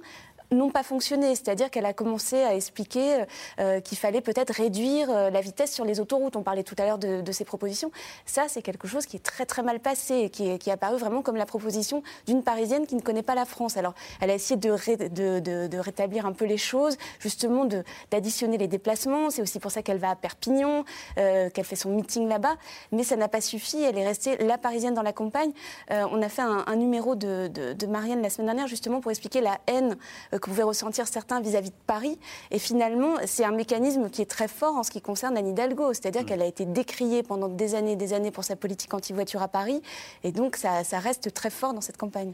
n'ont pas fonctionné. C'est-à-dire qu'elle a commencé à expliquer euh, qu'il fallait peut-être réduire euh, la vitesse sur les autoroutes. On parlait tout à l'heure de, ces propositions. Ça, c'est quelque chose qui est très très mal passé et qui qui est apparu vraiment comme la proposition d'une Parisienne qui ne connaît pas la France. Alors, elle a essayé de, ré- de, de- de rétablir un peu les choses, justement d'additionner les déplacements. C'est aussi pour ça qu'elle va à Perpignan, euh, qu'elle fait son meeting là-bas. Mais ça n'a pas suffi. Elle est restée la Parisienne dans la campagne. Euh, on a fait un, un numéro de, Marianne la semaine dernière justement pour expliquer la haine euh, que pouvaient ressentir certains vis-à-vis de Paris. Et finalement, c'est un mécanisme qui est très fort en ce qui concerne Anne Hidalgo. C'est-à-dire qu'elle a été décriée pendant des années et des années pour sa politique anti-voiture à Paris. Et donc, ça, ça reste très fort dans cette campagne.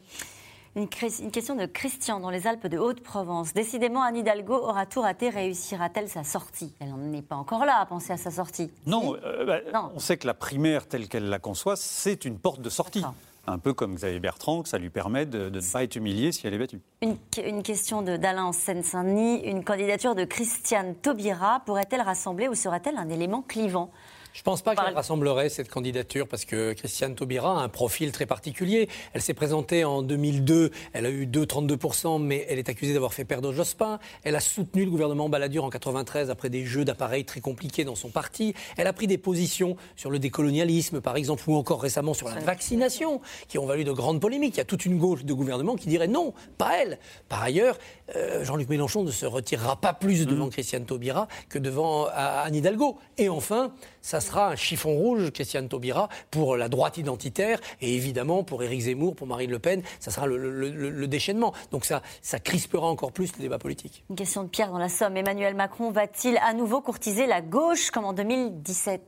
Une, question de Christian dans les Alpes de Haute-Provence. Décidément, Anne Hidalgo aura tout raté. Réussira-t-elle sa sortie? Elle n'en est pas encore là à penser à sa sortie. Non, euh, bah, on sait que la primaire telle qu'elle la conçoit, c'est une porte de sortie. Un peu comme Xavier Bertrand, que ça lui permet de, ne pas être humiliée si elle est battue. Une, question d'Alain en Seine-Saint-Denis. Une candidature de Christiane Taubira pourrait-elle rassembler ou sera-t-elle un élément clivant? Je ne pense pas qu'elle rassemblerait cette candidature parce que Christiane Taubira a un profil très particulier. Elle s'est présentée en 2002, elle a eu 2,32%, mais elle est accusée d'avoir fait perdre Jospin. Elle a soutenu le gouvernement Balladur en 93 après des jeux d'appareils très compliqués dans son parti. Elle a pris des positions sur le décolonialisme, par exemple, ou encore récemment sur la vaccination, qui ont valu de grandes polémiques. Il y a toute une gauche de gouvernement qui dirait non, pas elle. Par ailleurs, euh, Jean-Luc Mélenchon ne se retirera pas plus devant Christiane Taubira que devant euh, Anne Hidalgo. Et enfin, ça sera un chiffon rouge, Christiane Taubira, pour la droite identitaire et évidemment pour Éric Zemmour, pour Marine Le Pen, ça sera le, déchaînement. Donc ça, ça crispera encore plus le débat politique. Une question de Pierre dans la Somme. Emmanuel Macron va-t-il à nouveau courtiser la gauche comme en 2017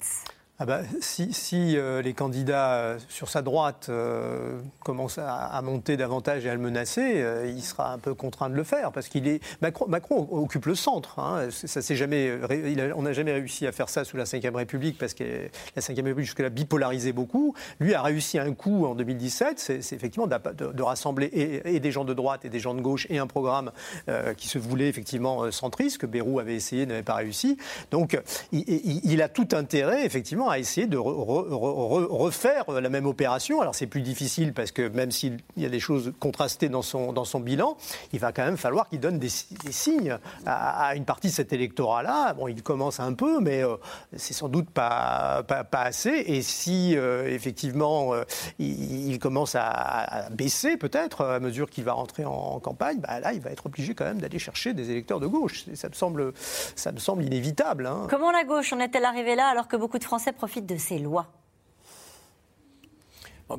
Ah bah, si si, euh, les candidats euh, sur sa droite euh, commencent à, à monter davantage et à le menacer, euh, il sera un peu contraint de le faire parce qu'il est Macron, Macron occupe le centre. hein. Ça s'est jamais, il a- on n'a jamais réussi à faire ça sous la Ve République parce que la Ve République jusque-là bipolarisait beaucoup. Lui a réussi un coup en 2017, c'est effectivement de, de rassembler et, et des gens de droite et des gens de gauche et un programme euh, qui se voulait effectivement centriste que Bayrou avait essayé n'avait pas réussi. Donc il- il a tout intérêt effectivement à essayer de re- re- re- refaire la même opération. Alors c'est plus difficile parce que même s'il y a des choses contrastées dans son, dans son bilan, il va quand même falloir qu'il donne des, signes à, une partie de cet électorat-là. Bon, il commence un peu, mais euh, c'est sans doute pas, pas, assez. Et si euh, effectivement euh, il, commence à, baisser peut-être à mesure qu'il va rentrer en, en campagne, bah là il va être obligé quand même d'aller chercher des électeurs de gauche. Ça me semble, ça me semble inévitable. hein. Comment la gauche en est-elle arrivée là alors que beaucoup de Français profitent de ces lois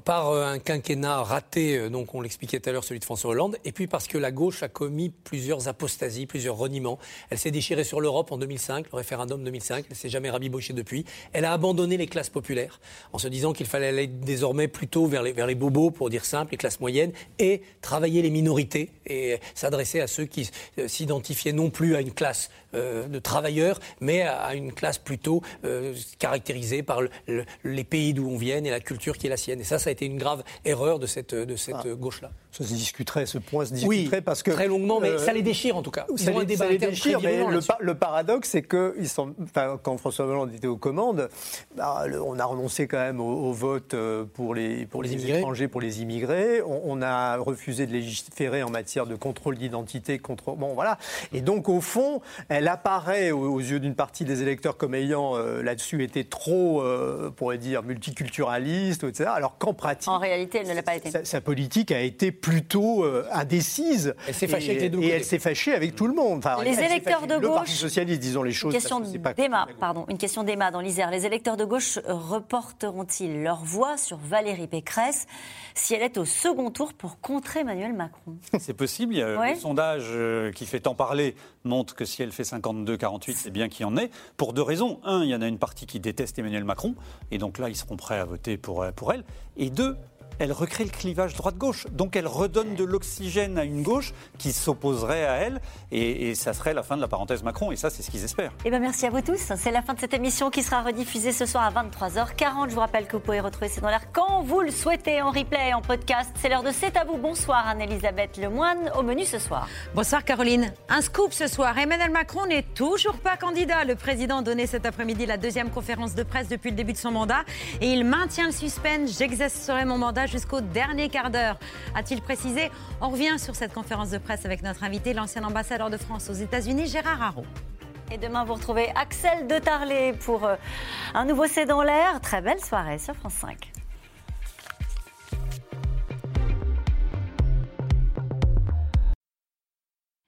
Par euh, un quinquennat raté, euh, donc on l'expliquait tout à l'heure, celui de François Hollande, et puis parce que la gauche a commis plusieurs apostasies, plusieurs reniements. Elle s'est déchirée sur l'Europe en 2005, le référendum 2005, elle s'est jamais rabibochée depuis. Elle a abandonné les classes populaires en se disant qu'il fallait aller désormais plutôt vers les, bobos, pour dire simple, les classes moyennes, et travailler les minorités et s'adresser à ceux qui euh, s'identifiaient non plus à une classe de travailleurs, mais à une classe plutôt caractérisée par le- le- les pays d'où on vient et la culture qui est la sienne. Ça, ça a été une grave erreur de cette, de cette Ah. gauche-là. Ça se discuterait, ce point se Oui, discuterait parce que. très longuement, mais euh, ça les déchire en tout cas. Ils Ça ont un les, débat ça les déchire, mais le, là-dessus. par- le paradoxe, c'est que ils sont, enfin, quand François Hollande était aux commandes, bah, le- on a renoncé quand même au, au vote euh, pour les, pour les étrangers, pour les immigrés. On, on a refusé de légiférer en matière de contrôle d'identité. Contre, bon, voilà. Et donc, au fond, elle apparaît aux, aux yeux d'une partie des électeurs comme ayant euh, là-dessus été trop, euh, on pourrait dire, multiculturaliste, etc. Alors qu'en pratique. En réalité, elle ne l'a pas été. Sa, sa politique a été plutôt euh, indécise. Elle s'est fâchée Et- avec les deux Et côtés. elle s'est fâchée avec tout le monde. Enfin, Les électeurs de Le Parti gauche- socialiste, disons les Une choses. question parce que c'est pas- d'Emma, pardon, une question d'Emma dans l'Isère. Les électeurs de gauche reporteront-ils leur voix sur Valérie Pécresse si elle est au second tour pour contrer Emmanuel Macron? C'est possible. Il y a Ouais. Le sondage euh, qui fait tant parler montre que si elle fait 52-48, c'est bien qu'il y en ait. Pour deux raisons. Un, il y en a une partie qui déteste Emmanuel Macron. Et donc là, ils seront prêts à voter pour, euh, pour elle. Et deux, elle recrée le clivage droite-gauche. Donc elle redonne de l'oxygène à une gauche qui s'opposerait à elle. Et, et ça serait la fin de la parenthèse Macron. Et ça, c'est ce qu'ils espèrent. Eh bien, merci à vous tous. C'est la fin de cette émission qui sera rediffusée ce soir à 23h40. Je vous rappelle que vous pouvez retrouver C'est dans l'air quand vous le souhaitez en replay, en podcast. C'est l'heure de C'est à vous. Bonsoir Anne-Elisabeth Lemoine. Au menu ce soir. Bonsoir Caroline. Un scoop ce soir. Emmanuel Macron n'est toujours pas candidat. Le président donnait cet après-midi la deuxième conférence de presse depuis le début de son mandat. Et il maintient le suspense. J'exercerai mon mandat jusqu'au dernier quart d'heure. A-t-il précisé On revient sur cette conférence de presse avec notre invité, l'ancien ambassadeur de France aux États-Unis, Gérard Haro. Et demain, vous retrouvez Axel de Tarlet pour euh, un nouveau C'est dans l'air. Très belle soirée sur France 5.